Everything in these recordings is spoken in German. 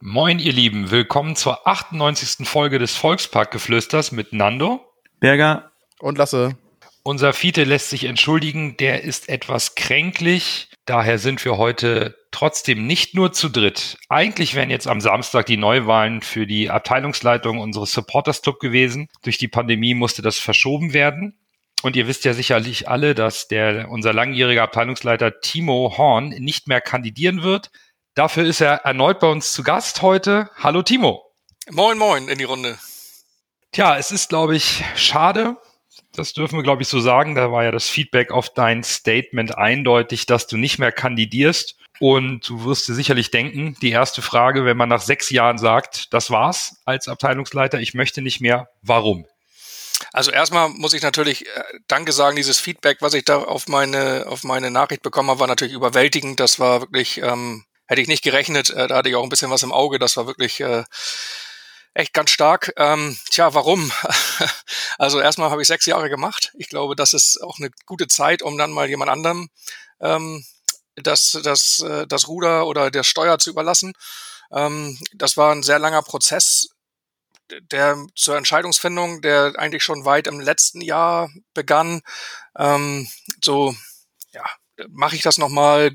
Moin, ihr Lieben, willkommen zur 98. Folge des Volksparkgeflüsters mit Nando, Berger und Lasse. Unser Fiete lässt sich entschuldigen, der ist etwas kränklich. Daher sind wir heute trotzdem nicht nur zu dritt. Eigentlich wären jetzt am Samstag die Neuwahlen für die Abteilungsleitung unseres Supporters Club gewesen. Durch die Pandemie musste das verschoben werden. Und ihr wisst ja sicherlich alle, dass der, unser langjähriger Abteilungsleiter Timo Horn nicht mehr kandidieren wird. Dafür ist er erneut bei uns zu Gast heute. Hallo Timo. Moin, moin in die Runde. Tja, es ist, glaube ich, schade. Das dürfen wir, glaube ich, so sagen. Da war ja das Feedback auf dein Statement eindeutig, dass du nicht mehr kandidierst. Und du wirst dir sicherlich denken, die erste Frage, wenn man nach sechs Jahren sagt, das war's als Abteilungsleiter, ich möchte nicht mehr, warum? Also erstmal muss ich natürlich äh, Danke sagen, dieses Feedback, was ich da auf meine, auf meine Nachricht bekommen habe, war natürlich überwältigend. Das war wirklich ähm, hätte ich nicht gerechnet. Äh, da hatte ich auch ein bisschen was im Auge. Das war wirklich äh, echt ganz stark. Ähm, tja, warum? also erstmal habe ich sechs Jahre gemacht. Ich glaube, das ist auch eine gute Zeit, um dann mal jemand anderem ähm, das, das, äh, das Ruder oder der Steuer zu überlassen. Ähm, das war ein sehr langer Prozess, der zur Entscheidungsfindung, der eigentlich schon weit im letzten Jahr begann. Ähm, so, ja, mache ich das nochmal?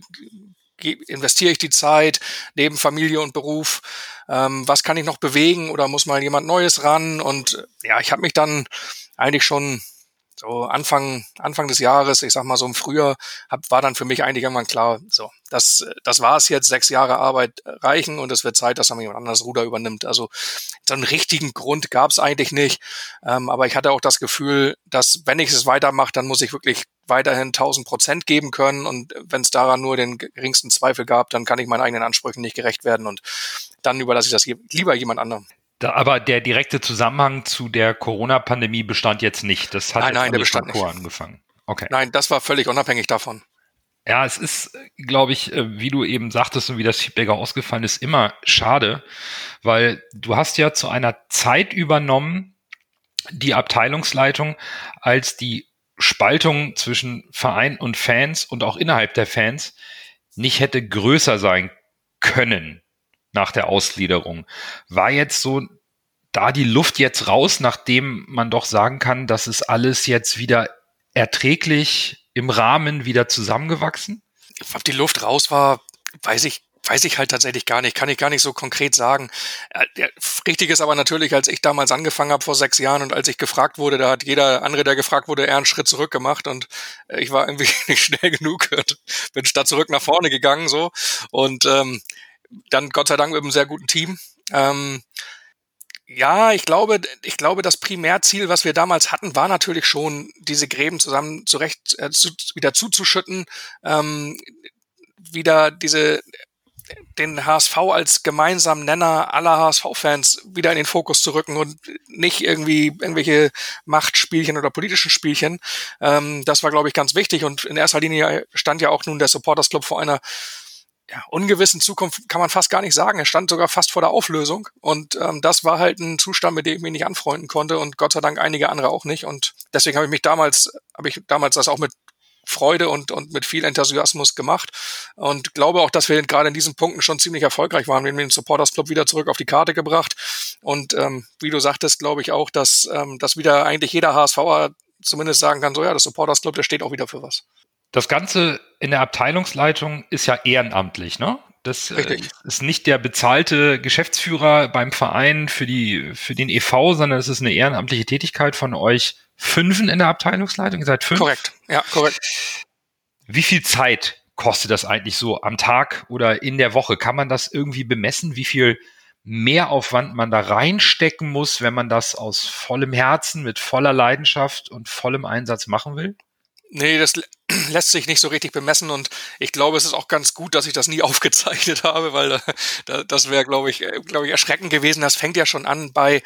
Investiere ich die Zeit neben Familie und Beruf? Ähm, was kann ich noch bewegen oder muss mal jemand Neues ran? Und äh, ja, ich habe mich dann eigentlich schon so Anfang, Anfang des Jahres, ich sag mal so im Frühjahr, hab, war dann für mich eigentlich irgendwann klar, so, das, das war es jetzt, sechs Jahre Arbeit reichen und es wird Zeit, dass dann jemand anderes Ruder übernimmt. Also so einen richtigen Grund gab es eigentlich nicht. Ähm, aber ich hatte auch das Gefühl, dass wenn ich es weitermache, dann muss ich wirklich weiterhin 1000 Prozent geben können und wenn es daran nur den geringsten Zweifel gab, dann kann ich meinen eigenen Ansprüchen nicht gerecht werden und dann überlasse ich das lieber jemand anderem. Da, aber der direkte Zusammenhang zu der Corona-Pandemie bestand jetzt nicht. Das hat nein, nein, der bestand nicht. angefangen. Okay. Nein, das war völlig unabhängig davon. Ja, es ist, glaube ich, äh, wie du eben sagtest und wie das Feedback ausgefallen ist, immer schade, weil du hast ja zu einer Zeit übernommen, die Abteilungsleitung, als die Spaltung zwischen Verein und Fans und auch innerhalb der Fans nicht hätte größer sein können nach der Ausgliederung. War jetzt so da die Luft jetzt raus, nachdem man doch sagen kann, dass es alles jetzt wieder erträglich im Rahmen wieder zusammengewachsen? Ob die Luft raus war, weiß ich weiß ich halt tatsächlich gar nicht, kann ich gar nicht so konkret sagen. Äh, richtig ist aber natürlich, als ich damals angefangen habe vor sechs Jahren und als ich gefragt wurde, da hat jeder andere, der gefragt wurde, eher einen Schritt zurück gemacht und äh, ich war irgendwie nicht schnell genug und bin statt zurück nach vorne gegangen so und ähm, dann Gott sei Dank mit einem sehr guten Team. Ähm, ja, ich glaube, ich glaube, das Primärziel, was wir damals hatten, war natürlich schon, diese Gräben zusammen zurecht äh, zu, wieder zuzuschütten, ähm, wieder diese den HSV als gemeinsamen Nenner aller HSV-Fans wieder in den Fokus zu rücken und nicht irgendwie irgendwelche Machtspielchen oder politischen Spielchen. Ähm, das war, glaube ich, ganz wichtig. Und in erster Linie stand ja auch nun der Supporters Club vor einer ja, ungewissen Zukunft, kann man fast gar nicht sagen. Er stand sogar fast vor der Auflösung. Und ähm, das war halt ein Zustand, mit dem ich mich nicht anfreunden konnte und Gott sei Dank einige andere auch nicht. Und deswegen habe ich mich damals, habe ich damals das auch mit Freude und, und mit viel Enthusiasmus gemacht und glaube auch, dass wir gerade in diesen Punkten schon ziemlich erfolgreich waren. Wir haben den Supporters Club wieder zurück auf die Karte gebracht und ähm, wie du sagtest, glaube ich auch, dass, ähm, dass wieder eigentlich jeder HSVer zumindest sagen kann, so ja, das Supporters Club, der steht auch wieder für was. Das Ganze in der Abteilungsleitung ist ja ehrenamtlich, ne? Das äh, ist nicht der bezahlte Geschäftsführer beim Verein für die, für den EV, sondern es ist eine ehrenamtliche Tätigkeit von euch Fünfen in der Abteilungsleitung? Ihr seid fünf? Korrekt, ja, korrekt. Wie viel Zeit kostet das eigentlich so am Tag oder in der Woche? Kann man das irgendwie bemessen, wie viel Mehraufwand man da reinstecken muss, wenn man das aus vollem Herzen, mit voller Leidenschaft und vollem Einsatz machen will? Nee, das lässt sich nicht so richtig bemessen und ich glaube, es ist auch ganz gut, dass ich das nie aufgezeichnet habe, weil das wäre, glaube ich, äh, glaube ich, erschreckend gewesen. Das fängt ja schon an bei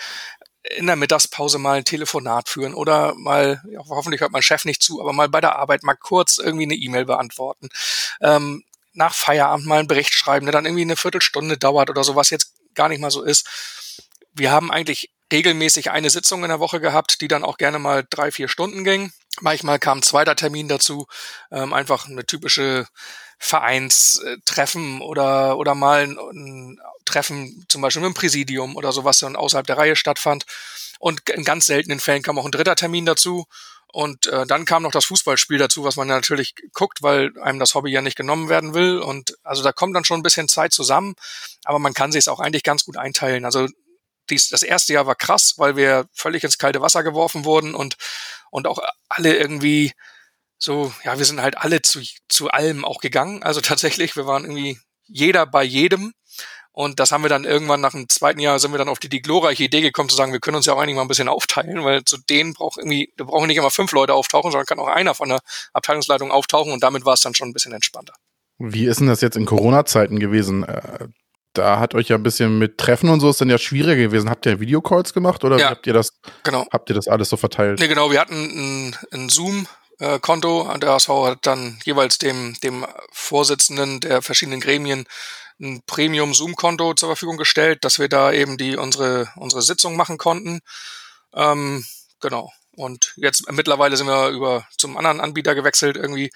in der Mittagspause mal ein Telefonat führen oder mal, ja, hoffentlich hört mein Chef nicht zu, aber mal bei der Arbeit mal kurz irgendwie eine E-Mail beantworten. Ähm, nach Feierabend mal einen Bericht schreiben, der dann irgendwie eine Viertelstunde dauert oder so, was jetzt gar nicht mal so ist. Wir haben eigentlich regelmäßig eine Sitzung in der Woche gehabt, die dann auch gerne mal drei, vier Stunden ging. Manchmal kam ein zweiter Termin dazu, ähm, einfach eine typische Vereinstreffen oder, oder mal ein, ein, Treffen zum Beispiel mit dem Präsidium oder so, was dann außerhalb der Reihe stattfand. Und in ganz seltenen Fällen kam auch ein dritter Termin dazu. Und äh, dann kam noch das Fußballspiel dazu, was man natürlich guckt, weil einem das Hobby ja nicht genommen werden will. Und also da kommt dann schon ein bisschen Zeit zusammen, aber man kann sich es auch eigentlich ganz gut einteilen. Also dies, das erste Jahr war krass, weil wir völlig ins kalte Wasser geworfen wurden und, und auch alle irgendwie so, ja, wir sind halt alle zu, zu allem auch gegangen. Also tatsächlich, wir waren irgendwie jeder bei jedem. Und das haben wir dann irgendwann nach dem zweiten Jahr sind wir dann auf die, die glorreiche Idee gekommen zu sagen, wir können uns ja auch eigentlich mal ein bisschen aufteilen, weil zu denen braucht irgendwie, da brauchen nicht immer fünf Leute auftauchen, sondern kann auch einer von der Abteilungsleitung auftauchen und damit war es dann schon ein bisschen entspannter. Wie ist denn das jetzt in Corona-Zeiten gewesen? Äh, da hat euch ja ein bisschen mit Treffen und so ist dann ja schwieriger gewesen. Habt ihr Videocalls gemacht oder ja, habt ihr das, genau. habt ihr das alles so verteilt? Nee, genau, wir hatten ein, ein Zoom äh, Konto. Der HSV hat dann jeweils dem, dem Vorsitzenden der verschiedenen Gremien ein Premium-Zoom-Konto zur Verfügung gestellt, dass wir da eben die unsere, unsere Sitzung machen konnten. Ähm, genau. Und jetzt mittlerweile sind wir über zum anderen Anbieter gewechselt irgendwie.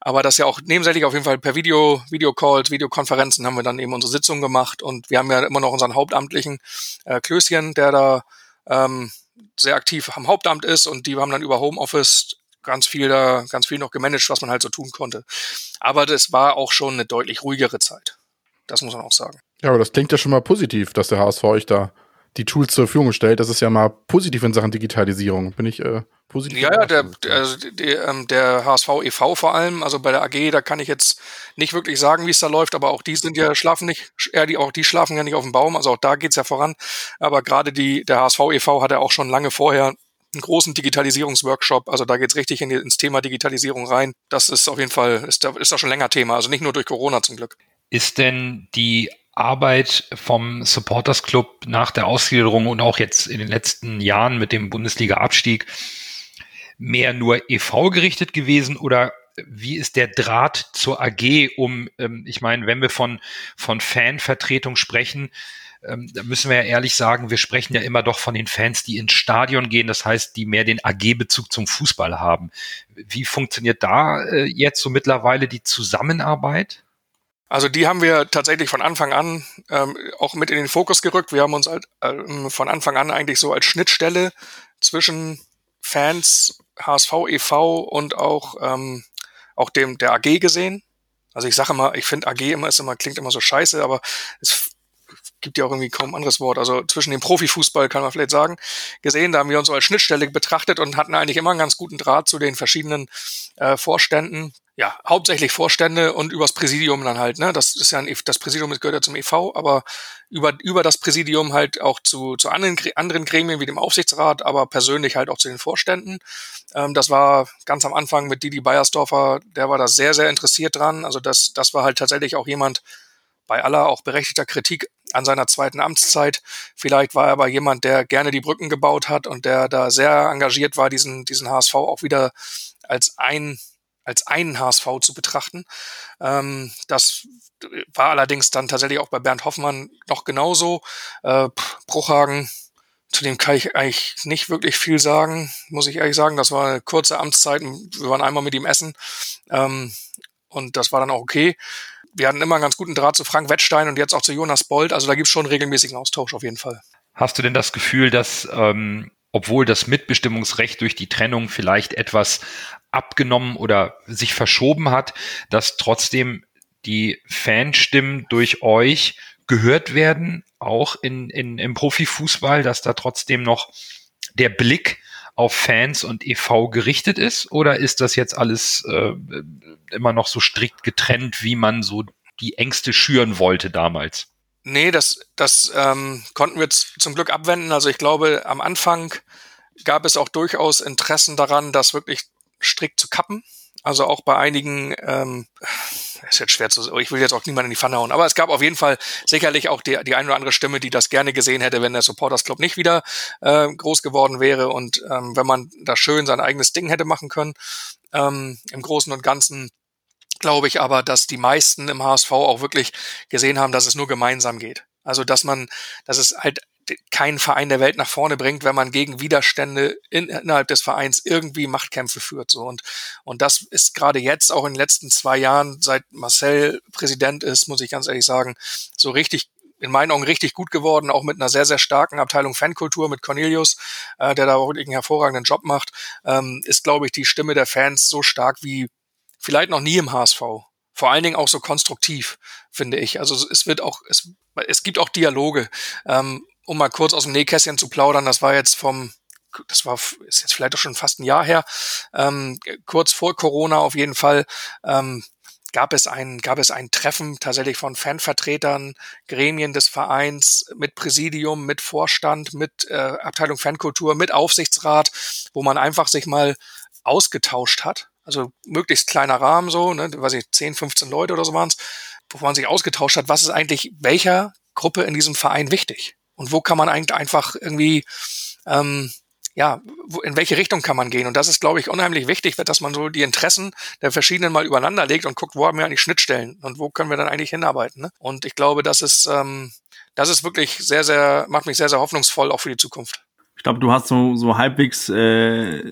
Aber das ja auch nebensächlich auf jeden Fall per Video, Videocalls, Videokonferenzen haben wir dann eben unsere Sitzung gemacht. Und wir haben ja immer noch unseren hauptamtlichen äh, Klößchen, der da ähm, sehr aktiv am Hauptamt ist und die haben dann über Homeoffice ganz viel da, ganz viel noch gemanagt, was man halt so tun konnte. Aber das war auch schon eine deutlich ruhigere Zeit. Das muss man auch sagen. Ja, aber das klingt ja schon mal positiv, dass der HSV euch da die Tools zur Verfügung stellt. Das ist ja mal positiv in Sachen Digitalisierung. Bin ich äh, positiv? Ja, ja, der, der, also der, ähm, der HSV e.V. vor allem, also bei der AG, da kann ich jetzt nicht wirklich sagen, wie es da läuft, aber auch die sind ja schlafen nicht, ja, die, auch die schlafen ja nicht auf dem Baum, also auch da geht's ja voran. Aber gerade die, der HSV e.V. hat ja auch schon lange vorher einen großen Digitalisierungsworkshop. Also da geht's richtig in die, ins Thema Digitalisierung rein. Das ist auf jeden Fall, ist da, ist da schon länger Thema. Also nicht nur durch Corona zum Glück. Ist denn die Arbeit vom Supporters Club nach der Ausgliederung und auch jetzt in den letzten Jahren mit dem Bundesliga-Abstieg mehr nur EV gerichtet gewesen oder wie ist der Draht zur AG um, ähm, ich meine, wenn wir von, von Fanvertretung sprechen, ähm, da müssen wir ja ehrlich sagen, wir sprechen ja immer doch von den Fans, die ins Stadion gehen, das heißt, die mehr den AG-Bezug zum Fußball haben. Wie funktioniert da äh, jetzt so mittlerweile die Zusammenarbeit? Also die haben wir tatsächlich von Anfang an ähm, auch mit in den Fokus gerückt. Wir haben uns halt, ähm, von Anfang an eigentlich so als Schnittstelle zwischen Fans, HSV e.V. und auch, ähm, auch dem der AG gesehen. Also ich sage immer, ich finde AG immer ist immer klingt immer so scheiße, aber es gibt ja auch irgendwie kaum ein anderes Wort. Also zwischen dem Profifußball kann man vielleicht sagen, gesehen, da haben wir uns so als Schnittstelle betrachtet und hatten eigentlich immer einen ganz guten Draht zu den verschiedenen äh, Vorständen. Ja, hauptsächlich Vorstände und übers Präsidium dann halt, ne? Das ist ja ein, e das Präsidium gehört ja zum EV, aber über, über das Präsidium halt auch zu, zu anderen, anderen Gremien wie dem Aufsichtsrat, aber persönlich halt auch zu den Vorständen. Ähm, das war ganz am Anfang mit Didi Beiersdorfer, der war da sehr, sehr interessiert dran. Also das, das war halt tatsächlich auch jemand, bei aller auch berechtigter Kritik an seiner zweiten Amtszeit. Vielleicht war er aber jemand, der gerne die Brücken gebaut hat und der da sehr engagiert war, diesen, diesen HSV auch wieder als ein als einen HSV zu betrachten. Ähm, das war allerdings dann tatsächlich auch bei Bernd Hoffmann noch genauso. Äh, Bruchhagen, zu dem kann ich eigentlich nicht wirklich viel sagen, muss ich ehrlich sagen. Das war eine kurze Amtszeit. Wir waren einmal mit ihm essen. Ähm, und das war dann auch okay wir hatten immer einen ganz guten Draht zu Frank Wettstein und jetzt auch zu Jonas Bold. Also da gibt es schon regelmäßigen Austausch auf jeden Fall. Hast du denn das Gefühl, dass ähm, obwohl das Mitbestimmungsrecht durch die Trennung vielleicht etwas abgenommen oder sich verschoben hat, dass trotzdem die Fanstimmen durch euch gehört werden, auch in, in, im Profifußball, dass da trotzdem noch der Blick auf Fans und EV gerichtet ist? Oder ist das jetzt alles äh, immer noch so strikt getrennt, wie man so die Ängste schüren wollte damals? Nee, das, das ähm, konnten wir zum Glück abwenden. Also ich glaube, am Anfang gab es auch durchaus Interessen daran, das wirklich strikt zu kappen. Also auch bei einigen, ähm, ist jetzt schwer zu, ich will jetzt auch niemanden in die Pfanne hauen, aber es gab auf jeden Fall sicherlich auch die, die eine oder andere Stimme, die das gerne gesehen hätte, wenn der Supporters Club nicht wieder äh, groß geworden wäre und ähm, wenn man da schön sein eigenes Ding hätte machen können. Ähm, Im Großen und Ganzen glaube ich aber, dass die meisten im HSV auch wirklich gesehen haben, dass es nur gemeinsam geht. Also dass man, dass es halt keinen Verein der Welt nach vorne bringt, wenn man gegen Widerstände in, innerhalb des Vereins irgendwie Machtkämpfe führt. So und und das ist gerade jetzt auch in den letzten zwei Jahren, seit Marcel Präsident ist, muss ich ganz ehrlich sagen, so richtig in meinen Augen richtig gut geworden, auch mit einer sehr, sehr starken Abteilung Fankultur mit Cornelius, äh, der da auch einen hervorragenden Job macht, ähm, ist, glaube ich, die Stimme der Fans so stark wie vielleicht noch nie im HSV. Vor allen Dingen auch so konstruktiv, finde ich. Also es wird auch, es, es gibt auch Dialoge. Ähm, um mal kurz aus dem Nähkästchen zu plaudern, das war jetzt vom, das war ist jetzt vielleicht auch schon fast ein Jahr her, ähm, kurz vor Corona auf jeden Fall, ähm, gab es ein gab es ein Treffen tatsächlich von Fanvertretern, Gremien des Vereins mit Präsidium, mit Vorstand, mit äh, Abteilung Fankultur, mit Aufsichtsrat, wo man einfach sich mal ausgetauscht hat. Also möglichst kleiner Rahmen so, ne, weiß ich, 10, 15 Leute oder so waren es, wo man sich ausgetauscht hat, was ist eigentlich welcher Gruppe in diesem Verein wichtig? und wo kann man eigentlich einfach irgendwie ähm, ja, in welche Richtung kann man gehen? Und das ist, glaube ich, unheimlich wichtig, dass man so die Interessen der verschiedenen mal übereinander legt und guckt, wo haben wir eigentlich Schnittstellen und wo können wir dann eigentlich hinarbeiten. Ne? Und ich glaube, das ist, ähm, das ist wirklich sehr, sehr, macht mich sehr, sehr hoffnungsvoll auch für die Zukunft. Ich glaube, du hast so, so halbwegs äh,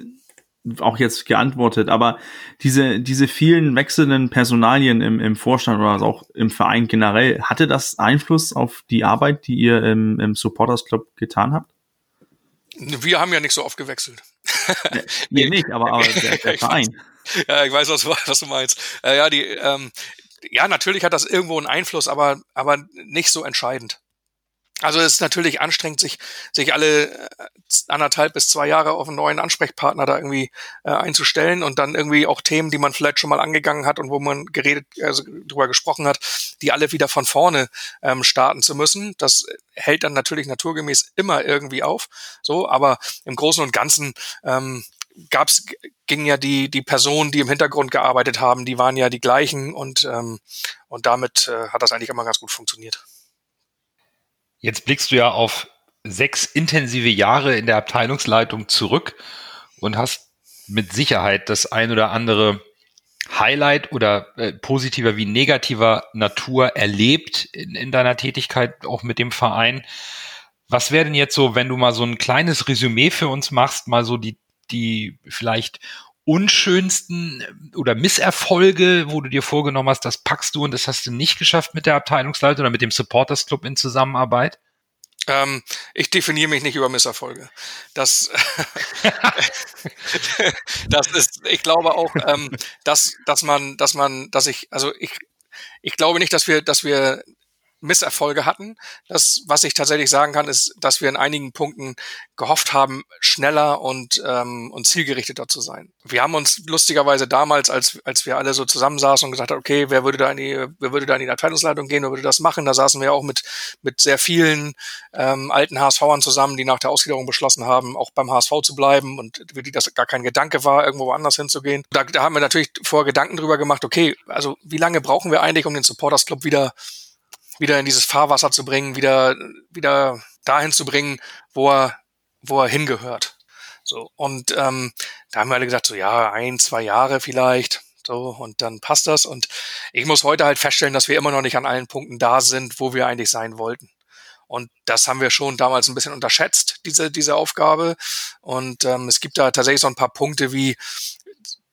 auch jetzt geantwortet, aber diese, diese vielen wechselnden Personalien im, im Vorstand oder auch im Verein generell, hatte das Einfluss auf die Arbeit, die ihr im, im Supporters Club getan habt? Wir haben ja nicht so oft gewechselt. nee, nicht, aber, aber der, der Verein. ja, ich weiß, was, was du meinst. Äh, ja, die, ähm, ja, natürlich hat das irgendwo einen Einfluss, aber, aber nicht so entscheidend. Also es ist natürlich anstrengend, sich, sich alle äh, anderthalb bis zwei Jahre auf einen neuen Ansprechpartner da irgendwie äh, einzustellen und dann irgendwie auch Themen, die man vielleicht schon mal angegangen hat und wo man geredet, also drüber gesprochen hat, die alle wieder von vorne ähm, starten zu müssen. Das hält dann natürlich naturgemäß immer irgendwie auf. So, aber im Großen und Ganzen ähm, gab's ging ja die die Personen, die im Hintergrund gearbeitet haben, die waren ja die gleichen und ähm, und damit äh, hat das eigentlich immer ganz gut funktioniert. Jetzt blickst du ja auf sechs intensive Jahre in der Abteilungsleitung zurück und hast mit Sicherheit das ein oder andere Highlight oder äh, positiver wie negativer Natur erlebt in, in deiner Tätigkeit auch mit dem Verein. Was wäre denn jetzt so, wenn du mal so ein kleines Resümee für uns machst, mal so die, die vielleicht unschönsten oder Misserfolge, wo du dir vorgenommen hast, das packst du und das hast du nicht geschafft mit der Abteilungsleitung oder mit dem Supporters Club in Zusammenarbeit? Ähm, ich definiere mich nicht über Misserfolge. Das, das ist, ich glaube auch, ähm, dass, dass man, dass man, dass ich, also ich, ich glaube nicht, dass wir, dass wir Misserfolge hatten. Das, was ich tatsächlich sagen kann, ist, dass wir in einigen Punkten gehofft haben, schneller und, ähm, und zielgerichteter zu sein. Wir haben uns lustigerweise damals, als, als wir alle so zusammensaßen und gesagt haben, okay, wer würde da in die, wer würde da in die Abteilungsleitung gehen, wer würde das machen? Da saßen wir auch mit, mit sehr vielen ähm, alten HSVern zusammen, die nach der Ausgliederung beschlossen haben, auch beim HSV zu bleiben und für die das gar kein Gedanke war, irgendwo woanders hinzugehen. Da, da haben wir natürlich vor Gedanken drüber gemacht, okay, also wie lange brauchen wir eigentlich, um den Supporters Club wieder wieder in dieses Fahrwasser zu bringen, wieder, wieder dahin zu bringen, wo er, wo er hingehört. So, und ähm, da haben wir alle gesagt, so ja, ein, zwei Jahre vielleicht. So, und dann passt das. Und ich muss heute halt feststellen, dass wir immer noch nicht an allen Punkten da sind, wo wir eigentlich sein wollten. Und das haben wir schon damals ein bisschen unterschätzt, diese, diese Aufgabe. Und ähm, es gibt da tatsächlich so ein paar Punkte wie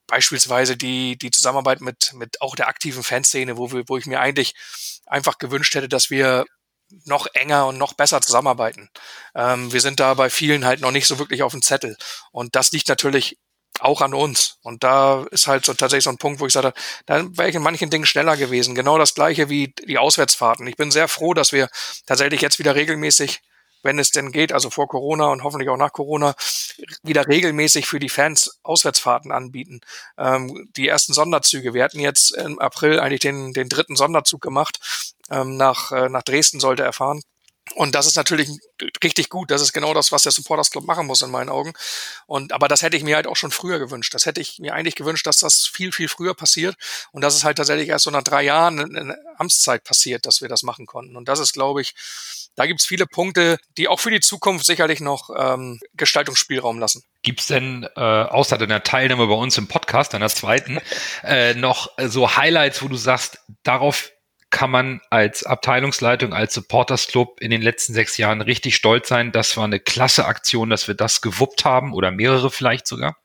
beispielsweise die, die Zusammenarbeit mit, mit auch der aktiven Fanszene, wo, wir, wo ich mir eigentlich einfach gewünscht hätte, dass wir noch enger und noch besser zusammenarbeiten. Ähm, wir sind da bei vielen halt noch nicht so wirklich auf dem Zettel. Und das liegt natürlich auch an uns. Und da ist halt so tatsächlich so ein Punkt, wo ich sage, da wäre ich in manchen Dingen schneller gewesen. Genau das gleiche wie die Auswärtsfahrten. Ich bin sehr froh, dass wir tatsächlich jetzt wieder regelmäßig wenn es denn geht, also vor Corona und hoffentlich auch nach Corona, wieder regelmäßig für die Fans Auswärtsfahrten anbieten. Ähm, die ersten Sonderzüge. Wir hatten jetzt im April eigentlich den, den dritten Sonderzug gemacht. Ähm, nach, äh, nach Dresden sollte er fahren. Und das ist natürlich richtig gut. Das ist genau das, was der Supporters Club machen muss in meinen Augen. Und aber das hätte ich mir halt auch schon früher gewünscht. Das hätte ich mir eigentlich gewünscht, dass das viel viel früher passiert und dass es halt tatsächlich erst so nach drei Jahren in Amtszeit passiert, dass wir das machen konnten. Und das ist, glaube ich, da gibt's viele Punkte, die auch für die Zukunft sicherlich noch ähm, Gestaltungsspielraum lassen. Gibt's denn äh, außer deiner Teilnahme bei uns im Podcast, deiner zweiten, äh, noch so Highlights, wo du sagst, darauf kann man als Abteilungsleitung, als Supporters Club in den letzten sechs Jahren richtig stolz sein. Das war eine klasse Aktion, dass wir das gewuppt haben oder mehrere vielleicht sogar.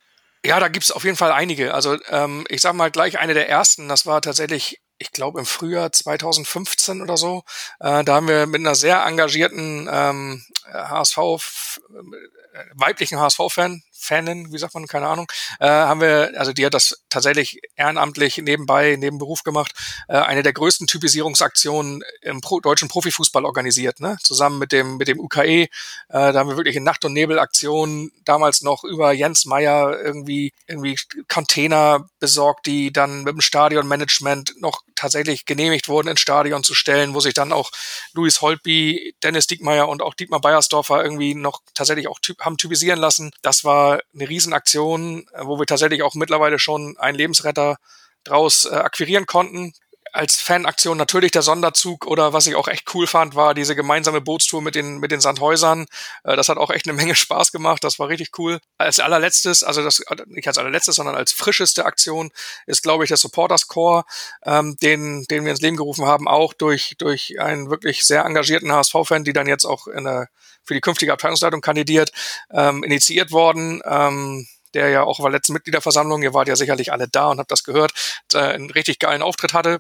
Ja, da gibt's auf jeden Fall einige. Also ähm, ich sag mal gleich eine der ersten, das war tatsächlich ich glaube im Frühjahr 2015 oder so. Äh, da haben wir mit einer sehr engagierten ähm, HSV, äh, weiblichen HSV-Fan, Fanin, wie sagt man, keine Ahnung, äh, haben wir, also die hat das tatsächlich ehrenamtlich nebenbei, neben Beruf gemacht, äh, eine der größten Typisierungsaktionen im Pro deutschen Profifußball organisiert, ne? zusammen mit dem, mit dem UKE. Äh, da haben wir wirklich in Nacht- und Nebel-Aktionen damals noch über Jens Meyer irgendwie, irgendwie Container besorgt, die dann mit dem Stadionmanagement noch tatsächlich genehmigt wurden, ins Stadion zu stellen, wo sich dann auch Luis Holtby, Dennis Diekmeyer und auch Dietmar Beiersdorfer irgendwie noch tatsächlich auch typ, haben typisieren lassen. Das war eine Riesenaktion, äh, wo wir tatsächlich auch mittlerweile schon einen Lebensretter draus äh, akquirieren konnten. Als Fanaktion natürlich der Sonderzug oder was ich auch echt cool fand, war diese gemeinsame Bootstour mit den, mit den Sandhäusern. Äh, das hat auch echt eine Menge Spaß gemacht. Das war richtig cool. Als allerletztes, also das, nicht als allerletztes, sondern als frischeste Aktion ist, glaube ich, der Supporters Core, ähm, den, den wir ins Leben gerufen haben, auch durch, durch einen wirklich sehr engagierten HSV-Fan, die dann jetzt auch in der für die künftige Abteilungsleitung kandidiert, ähm, initiiert worden. Ähm, der ja auch der letzten Mitgliederversammlung, ihr wart ja sicherlich alle da und habt das gehört, äh, einen richtig geilen Auftritt hatte.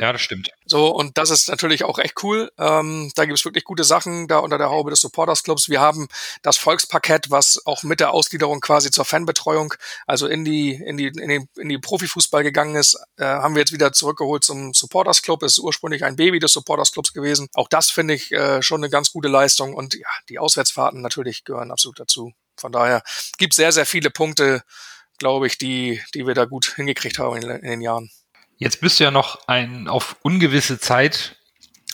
Ja, das stimmt. So, und das ist natürlich auch echt cool. Ähm, da gibt es wirklich gute Sachen da unter der Haube des Supporters Clubs. Wir haben das Volksparkett, was auch mit der Ausgliederung quasi zur Fanbetreuung, also in die, in die, in die, in die Profifußball gegangen ist, äh, haben wir jetzt wieder zurückgeholt zum Supporters Club. Ist ursprünglich ein Baby des Supporters Clubs gewesen. Auch das finde ich äh, schon eine ganz gute Leistung. Und ja, die Auswärtsfahrten natürlich gehören absolut dazu. Von daher gibt sehr, sehr viele Punkte, glaube ich, die, die wir da gut hingekriegt haben in, in den Jahren. Jetzt bist du ja noch ein auf ungewisse Zeit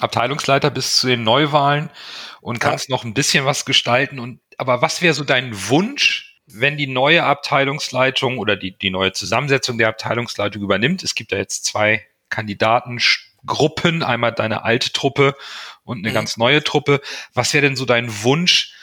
Abteilungsleiter bis zu den Neuwahlen und kannst ja. noch ein bisschen was gestalten. Und aber was wäre so dein Wunsch, wenn die neue Abteilungsleitung oder die, die neue Zusammensetzung der Abteilungsleitung übernimmt? Es gibt da jetzt zwei Kandidatengruppen, einmal deine alte Truppe und eine mhm. ganz neue Truppe. Was wäre denn so dein Wunsch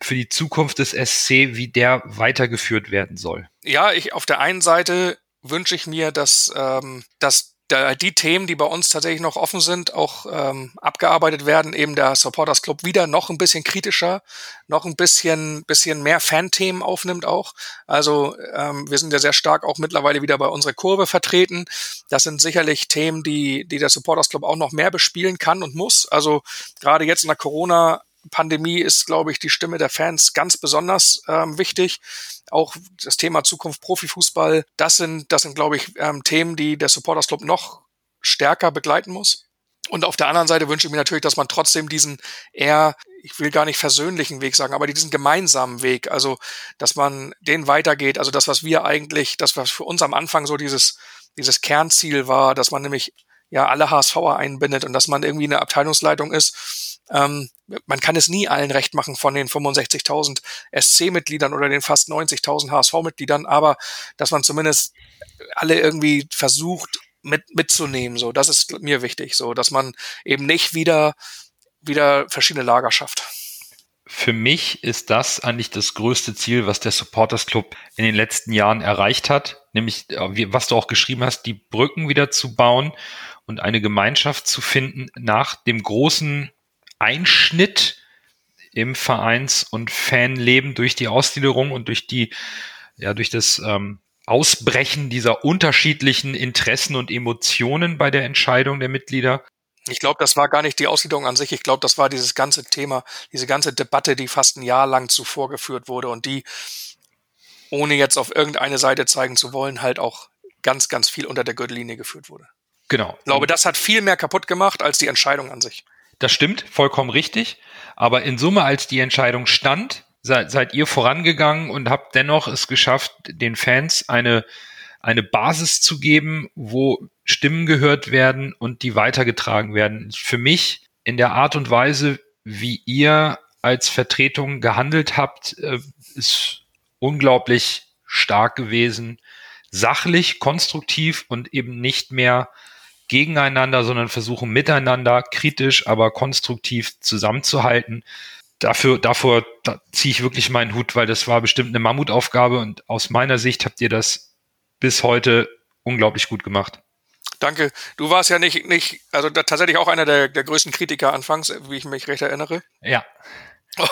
für die Zukunft des SC, wie der weitergeführt werden soll? Ja, ich auf der einen Seite wünsche ich mir, dass, ähm, dass die Themen, die bei uns tatsächlich noch offen sind, auch ähm, abgearbeitet werden. Eben der Supporters Club wieder noch ein bisschen kritischer, noch ein bisschen, bisschen mehr Fan-Themen aufnimmt auch. Also ähm, wir sind ja sehr stark auch mittlerweile wieder bei unserer Kurve vertreten. Das sind sicherlich Themen, die, die der Supporters Club auch noch mehr bespielen kann und muss. Also gerade jetzt in der Corona Pandemie ist, glaube ich, die Stimme der Fans ganz besonders ähm, wichtig. Auch das Thema Zukunft Profifußball, das sind, das sind, glaube ich, ähm, Themen, die der Supporters Club noch stärker begleiten muss. Und auf der anderen Seite wünsche ich mir natürlich, dass man trotzdem diesen eher, ich will gar nicht versöhnlichen Weg sagen, aber diesen gemeinsamen Weg, also dass man den weitergeht, also das, was wir eigentlich, das, was für uns am Anfang so dieses, dieses Kernziel war, dass man nämlich ja alle HSVer einbindet und dass man irgendwie eine Abteilungsleitung ist, ähm, man kann es nie allen recht machen von den 65.000 SC-Mitgliedern oder den fast 90.000 HSV-Mitgliedern, aber dass man zumindest alle irgendwie versucht mit, mitzunehmen. So, das ist mir wichtig, so, dass man eben nicht wieder wieder verschiedene Lager schafft. Für mich ist das eigentlich das größte Ziel, was der Supporters Club in den letzten Jahren erreicht hat, nämlich äh, was du auch geschrieben hast, die Brücken wieder zu bauen und eine Gemeinschaft zu finden nach dem großen Einschnitt im Vereins- und Fanleben durch die Ausgliederung und durch die, ja, durch das ähm, Ausbrechen dieser unterschiedlichen Interessen und Emotionen bei der Entscheidung der Mitglieder. Ich glaube, das war gar nicht die Ausgliederung an sich. Ich glaube, das war dieses ganze Thema, diese ganze Debatte, die fast ein Jahr lang zuvor geführt wurde und die, ohne jetzt auf irgendeine Seite zeigen zu wollen, halt auch ganz, ganz viel unter der Gürtellinie geführt wurde. Genau. Ich glaube, das hat viel mehr kaputt gemacht als die Entscheidung an sich. Das stimmt, vollkommen richtig. Aber in Summe, als die Entscheidung stand, seid, seid ihr vorangegangen und habt dennoch es geschafft, den Fans eine, eine Basis zu geben, wo Stimmen gehört werden und die weitergetragen werden. Für mich in der Art und Weise, wie ihr als Vertretung gehandelt habt, äh, ist unglaublich stark gewesen. Sachlich, konstruktiv und eben nicht mehr gegeneinander, sondern versuchen miteinander kritisch, aber konstruktiv zusammenzuhalten. Dafür, davor da ziehe ich wirklich meinen Hut, weil das war bestimmt eine Mammutaufgabe und aus meiner Sicht habt ihr das bis heute unglaublich gut gemacht. Danke. Du warst ja nicht, nicht also tatsächlich auch einer der, der größten Kritiker anfangs, wie ich mich recht erinnere. Ja.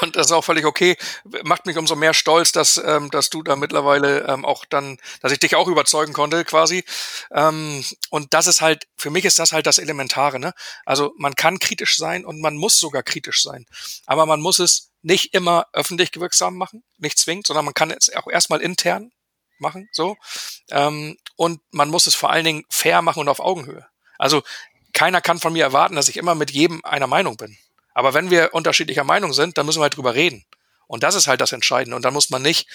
Und das ist auch völlig okay. Macht mich umso mehr stolz, dass, ähm, dass du da mittlerweile ähm, auch dann, dass ich dich auch überzeugen konnte, quasi. Ähm, und das ist halt, für mich ist das halt das Elementare, ne? Also man kann kritisch sein und man muss sogar kritisch sein. Aber man muss es nicht immer öffentlich wirksam machen, nicht zwingend, sondern man kann es auch erstmal intern machen, so. Ähm, und man muss es vor allen Dingen fair machen und auf Augenhöhe. Also keiner kann von mir erwarten, dass ich immer mit jedem einer Meinung bin. Aber wenn wir unterschiedlicher Meinung sind, dann müssen wir halt drüber reden. Und das ist halt das Entscheidende. Und dann muss man nicht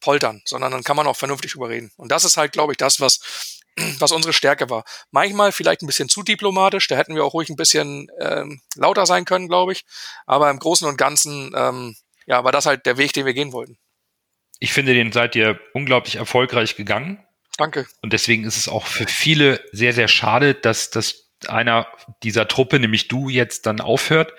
poltern, sondern dann kann man auch vernünftig drüber reden. Und das ist halt, glaube ich, das, was, was unsere Stärke war. Manchmal vielleicht ein bisschen zu diplomatisch, da hätten wir auch ruhig ein bisschen ähm, lauter sein können, glaube ich. Aber im Großen und Ganzen, ähm, ja, war das halt der Weg, den wir gehen wollten. Ich finde, den seid ihr unglaublich erfolgreich gegangen. Danke. Und deswegen ist es auch für viele sehr, sehr schade, dass das einer dieser Truppe, nämlich du, jetzt dann aufhört.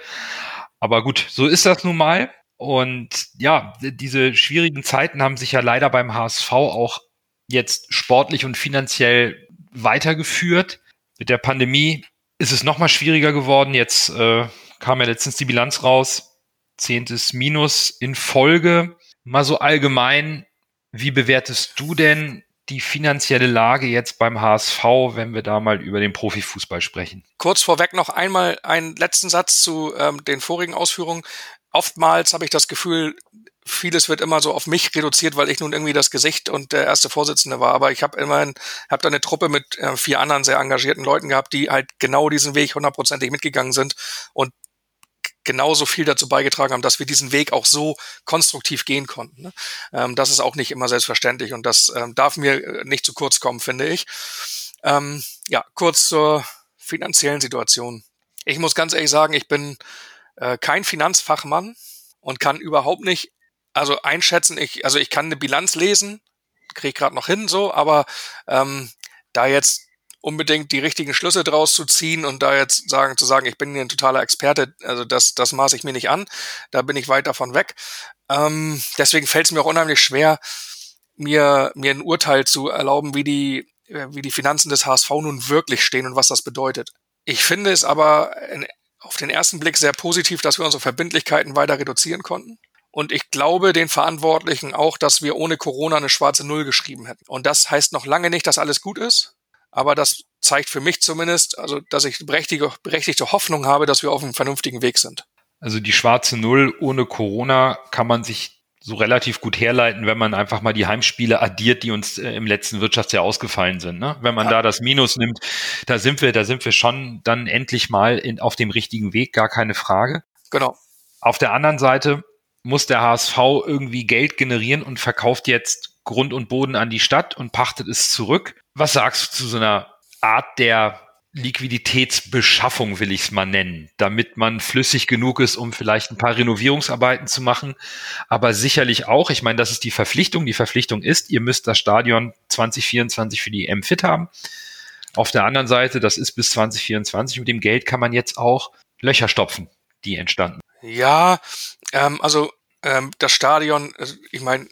Aber gut, so ist das nun mal. Und ja, diese schwierigen Zeiten haben sich ja leider beim HSV auch jetzt sportlich und finanziell weitergeführt. Mit der Pandemie ist es nochmal schwieriger geworden. Jetzt äh, kam ja letztens die Bilanz raus. Zehntes Minus in Folge. Mal so allgemein, wie bewertest du denn die finanzielle Lage jetzt beim HSV, wenn wir da mal über den Profifußball sprechen? Kurz vorweg noch einmal einen letzten Satz zu ähm, den vorigen Ausführungen. Oftmals habe ich das Gefühl, vieles wird immer so auf mich reduziert, weil ich nun irgendwie das Gesicht und der erste Vorsitzende war. Aber ich habe immerhin, habe da eine Truppe mit äh, vier anderen sehr engagierten Leuten gehabt, die halt genau diesen Weg hundertprozentig mitgegangen sind und genauso viel dazu beigetragen haben, dass wir diesen Weg auch so konstruktiv gehen konnten. Ne? Ähm, das ist auch nicht immer selbstverständlich und das ähm, darf mir äh, nicht zu kurz kommen, finde ich. Ähm, ja, kurz zur finanziellen Situation. Ich muss ganz ehrlich sagen, ich bin äh, kein Finanzfachmann und kann überhaupt nicht, also einschätzen, ich, also ich kann eine Bilanz lesen, kriege gerade noch hin so, aber ähm, da jetzt unbedingt die richtigen Schlüsse draus zu ziehen und da jetzt sagen, zu sagen, ich bin hier ein totaler Experte, also das, das maße ich mir nicht an. Da bin ich weit davon weg. Ähm, deswegen fällt es mir auch unheimlich schwer, mir, mir ein Urteil zu erlauben, wie die, äh, wie die Finanzen des HSV nun wirklich stehen und was das bedeutet. Ich finde es aber auf den ersten Blick sehr positiv, dass wir unsere Verbindlichkeiten weiter reduzieren konnten. Und ich glaube den Verantwortlichen auch, dass wir ohne Corona eine schwarze Null geschrieben hätten. Und das heißt noch lange nicht, dass alles gut ist. Aber das zeigt für mich zumindest, also dass ich berechtigte, berechtigte Hoffnung habe, dass wir auf einem vernünftigen Weg sind. Also die schwarze Null ohne Corona kann man sich so relativ gut herleiten, wenn man einfach mal die Heimspiele addiert, die uns äh, im letzten Wirtschaftsjahr ausgefallen sind. Ne? Wenn man ja. da das Minus nimmt, da sind wir, da sind wir schon dann endlich mal in, auf dem richtigen Weg, gar keine Frage. Genau. Auf der anderen Seite muss der HSV irgendwie Geld generieren und verkauft jetzt Grund und Boden an die Stadt und pachtet es zurück. Was sagst du zu so einer Art der Liquiditätsbeschaffung, will ich es mal nennen, damit man flüssig genug ist, um vielleicht ein paar Renovierungsarbeiten zu machen. Aber sicherlich auch, ich meine, das ist die Verpflichtung. Die Verpflichtung ist, ihr müsst das Stadion 2024 für die EM fit haben. Auf der anderen Seite, das ist bis 2024. Mit dem Geld kann man jetzt auch Löcher stopfen, die entstanden. Ja, ähm, also ähm, das Stadion, also ich meine,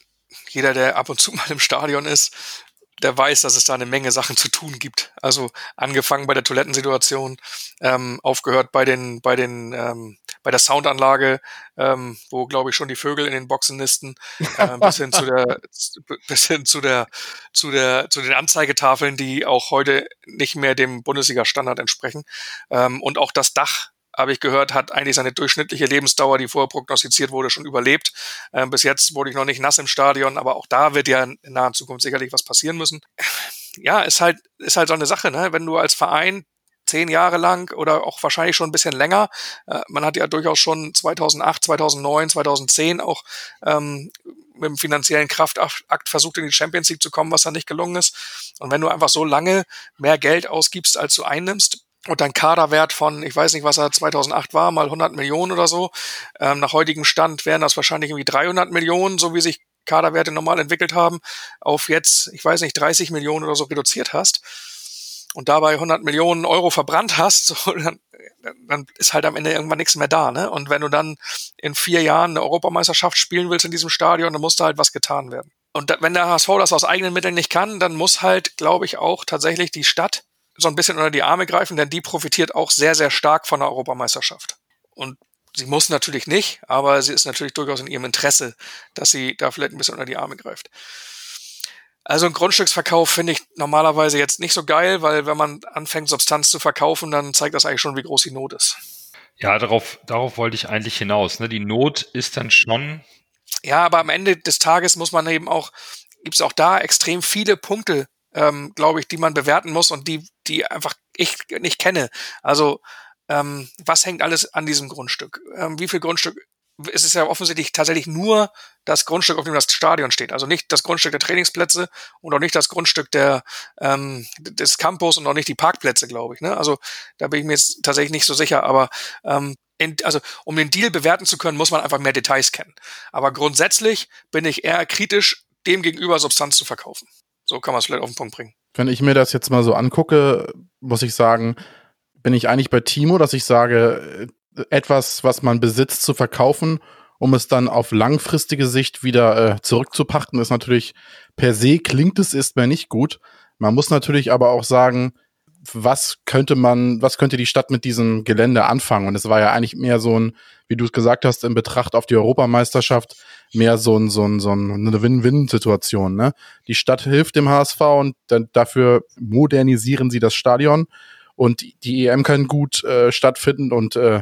jeder, der ab und zu mal im Stadion ist, der weiß, dass es da eine Menge Sachen zu tun gibt. Also angefangen bei der Toilettensituation, ähm, aufgehört bei den, bei den, ähm, bei der Soundanlage, ähm, wo glaube ich schon die Vögel in den Boxen nisten, äh, bis hin zu der, bis hin zu der, zu der, zu den Anzeigetafeln, die auch heute nicht mehr dem Bundesliga-Standard entsprechen. Ähm, und auch das Dach habe ich gehört, hat eigentlich seine durchschnittliche Lebensdauer, die vorher prognostiziert wurde, schon überlebt. Ähm, bis jetzt wurde ich noch nicht nass im Stadion, aber auch da wird ja in naher Zukunft sicherlich was passieren müssen. Ja, ist halt, ist halt so eine Sache, ne? Wenn du als Verein zehn Jahre lang oder auch wahrscheinlich schon ein bisschen länger. Äh, man hat ja durchaus schon 2008, 2009, 2010 auch ähm, mit dem finanziellen Kraftakt versucht, in die Champions League zu kommen, was dann nicht gelungen ist. Und wenn du einfach so lange mehr Geld ausgibst, als du einnimmst, und dann Kaderwert von, ich weiß nicht, was er 2008 war, mal 100 Millionen oder so. Ähm, nach heutigem Stand wären das wahrscheinlich irgendwie 300 Millionen, so wie sich Kaderwerte normal entwickelt haben, auf jetzt, ich weiß nicht, 30 Millionen oder so reduziert hast und dabei 100 Millionen Euro verbrannt hast, so, dann, dann ist halt am Ende irgendwann nichts mehr da. Ne? Und wenn du dann in vier Jahren eine Europameisterschaft spielen willst in diesem Stadion, dann muss da halt was getan werden. Und wenn der HSV das aus eigenen Mitteln nicht kann, dann muss halt, glaube ich, auch tatsächlich die Stadt so ein bisschen unter die Arme greifen, denn die profitiert auch sehr, sehr stark von der Europameisterschaft. Und sie muss natürlich nicht, aber sie ist natürlich durchaus in ihrem Interesse, dass sie da vielleicht ein bisschen unter die Arme greift. Also ein Grundstücksverkauf finde ich normalerweise jetzt nicht so geil, weil wenn man anfängt, Substanz zu verkaufen, dann zeigt das eigentlich schon, wie groß die Not ist. Ja, darauf, darauf wollte ich eigentlich hinaus. Ne? Die Not ist dann schon. Ja, aber am Ende des Tages muss man eben auch, gibt es auch da extrem viele Punkte, ähm, glaube ich, die man bewerten muss und die, die einfach ich nicht kenne. Also ähm, was hängt alles an diesem Grundstück? Ähm, wie viel Grundstück es ist ja offensichtlich tatsächlich nur das Grundstück, auf dem das Stadion steht. Also nicht das Grundstück der Trainingsplätze und auch nicht das Grundstück der, ähm, des Campus und auch nicht die Parkplätze, glaube ich. Ne? Also da bin ich mir jetzt tatsächlich nicht so sicher. Aber ähm, in, also um den Deal bewerten zu können, muss man einfach mehr Details kennen. Aber grundsätzlich bin ich eher kritisch, dem gegenüber Substanz zu verkaufen. So kann man es vielleicht auf den Punkt bringen. Wenn ich mir das jetzt mal so angucke, muss ich sagen, bin ich eigentlich bei Timo, dass ich sage, etwas, was man besitzt, zu verkaufen, um es dann auf langfristige Sicht wieder äh, zurückzupachten, ist natürlich per se klingt es erstmal nicht gut. Man muss natürlich aber auch sagen, was könnte man, was könnte die Stadt mit diesem Gelände anfangen? Und es war ja eigentlich mehr so ein, wie du es gesagt hast, in Betracht auf die Europameisterschaft, mehr so ein, so ein, so eine Win-Win-Situation. Ne? Die Stadt hilft dem HSV und dann dafür modernisieren sie das Stadion und die EM kann gut äh, stattfinden und äh,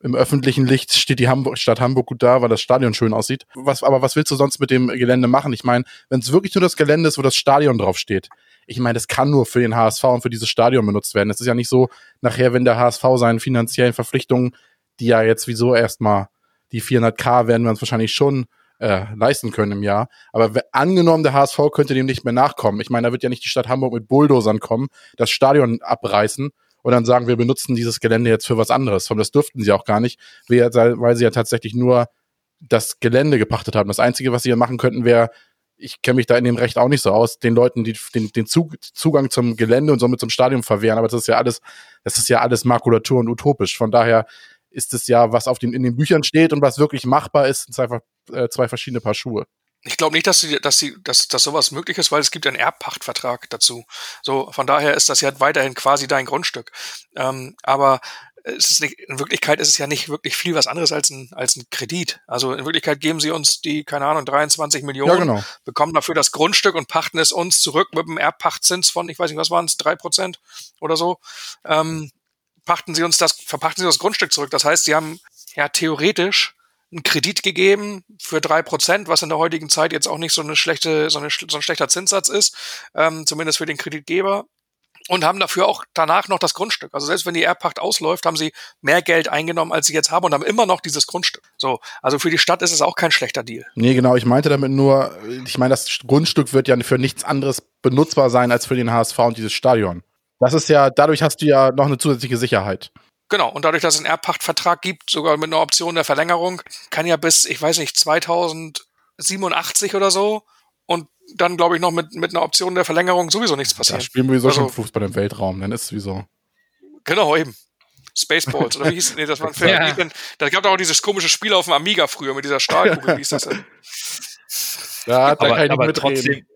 im öffentlichen Licht steht die Hamburg, Stadt Hamburg gut da, weil das Stadion schön aussieht. Was, aber was willst du sonst mit dem Gelände machen? Ich meine, wenn es wirklich nur das Gelände ist, wo das Stadion drauf steht, ich meine, das kann nur für den HSV und für dieses Stadion benutzt werden. Es ist ja nicht so, nachher, wenn der HSV seinen finanziellen Verpflichtungen, die ja jetzt wieso erstmal die 400k werden wir uns wahrscheinlich schon äh, leisten können im Jahr. Aber angenommen, der HSV könnte dem nicht mehr nachkommen. Ich meine, da wird ja nicht die Stadt Hamburg mit Bulldozern kommen, das Stadion abreißen und dann sagen, wir benutzen dieses Gelände jetzt für was anderes. Das dürften sie auch gar nicht, weil sie ja tatsächlich nur das Gelände gepachtet haben. Das Einzige, was sie hier machen könnten, wäre, ich kenne mich da in dem Recht auch nicht so aus, den Leuten die, den, den Zugang zum Gelände und somit zum Stadion verwehren. Aber das ist ja alles, das ist ja alles Makulatur und utopisch. Von daher ist es ja, was auf den, in den Büchern steht und was wirklich machbar ist, sind einfach äh, zwei verschiedene Paar Schuhe. Ich glaube nicht, dass, sie, dass, sie, dass, dass sowas möglich ist, weil es gibt einen Erbpachtvertrag dazu. So, von daher ist das ja weiterhin quasi dein Grundstück. Ähm, aber es ist nicht, in Wirklichkeit ist es ja nicht wirklich viel was anderes als ein, als ein Kredit. Also in Wirklichkeit geben sie uns die, keine Ahnung, 23 Millionen, ja, genau. bekommen dafür das Grundstück und pachten es uns zurück mit einem Erbpachtzins von, ich weiß nicht, was waren es, drei Prozent oder so. Ähm, pachten sie uns das, verpachten sie das Grundstück zurück. Das heißt, sie haben ja theoretisch einen Kredit gegeben für drei Prozent, was in der heutigen Zeit jetzt auch nicht so eine schlechte, so, eine, so ein schlechter Zinssatz ist, ähm, zumindest für den Kreditgeber. Und haben dafür auch danach noch das Grundstück. Also selbst wenn die Erbpacht ausläuft, haben sie mehr Geld eingenommen, als sie jetzt haben und haben immer noch dieses Grundstück. So, also für die Stadt ist es auch kein schlechter Deal. Nee, genau. Ich meinte damit nur, ich meine, das Grundstück wird ja für nichts anderes benutzbar sein als für den HSV und dieses Stadion. Das ist ja, dadurch hast du ja noch eine zusätzliche Sicherheit. Genau, und dadurch, dass es einen Erbpachtvertrag gibt, sogar mit einer Option der Verlängerung, kann ja bis, ich weiß nicht, 2087 oder so und dann, glaube ich, noch mit, mit einer Option der Verlängerung sowieso nichts passieren. Da spielen wir sowieso also, schon Fußball im Weltraum, dann ist es sowieso. Genau, eben. Spaceballs, oder wie hieß nee, das war ein Film. Ja. Da gab es auch dieses komische Spiel auf dem Amiga früher mit dieser Stahlkugel, wie hieß das denn? Ja, da kann ich aber mitreden. trotzdem,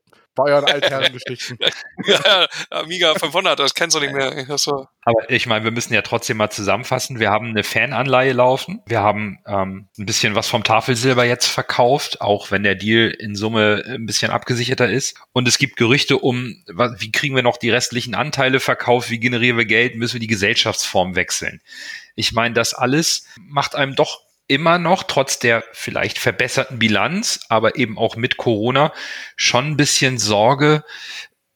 Bayern Altherrengeschichten. ja, Amiga 500, das kennst du nicht mehr. So. Aber ich meine, wir müssen ja trotzdem mal zusammenfassen. Wir haben eine Fananleihe laufen. Wir haben ähm, ein bisschen was vom Tafelsilber jetzt verkauft, auch wenn der Deal in Summe ein bisschen abgesicherter ist. Und es gibt Gerüchte um, wie kriegen wir noch die restlichen Anteile verkauft, wie generieren wir Geld, müssen wir die Gesellschaftsform wechseln. Ich meine, das alles macht einem doch immer noch, trotz der vielleicht verbesserten Bilanz, aber eben auch mit Corona, schon ein bisschen Sorge,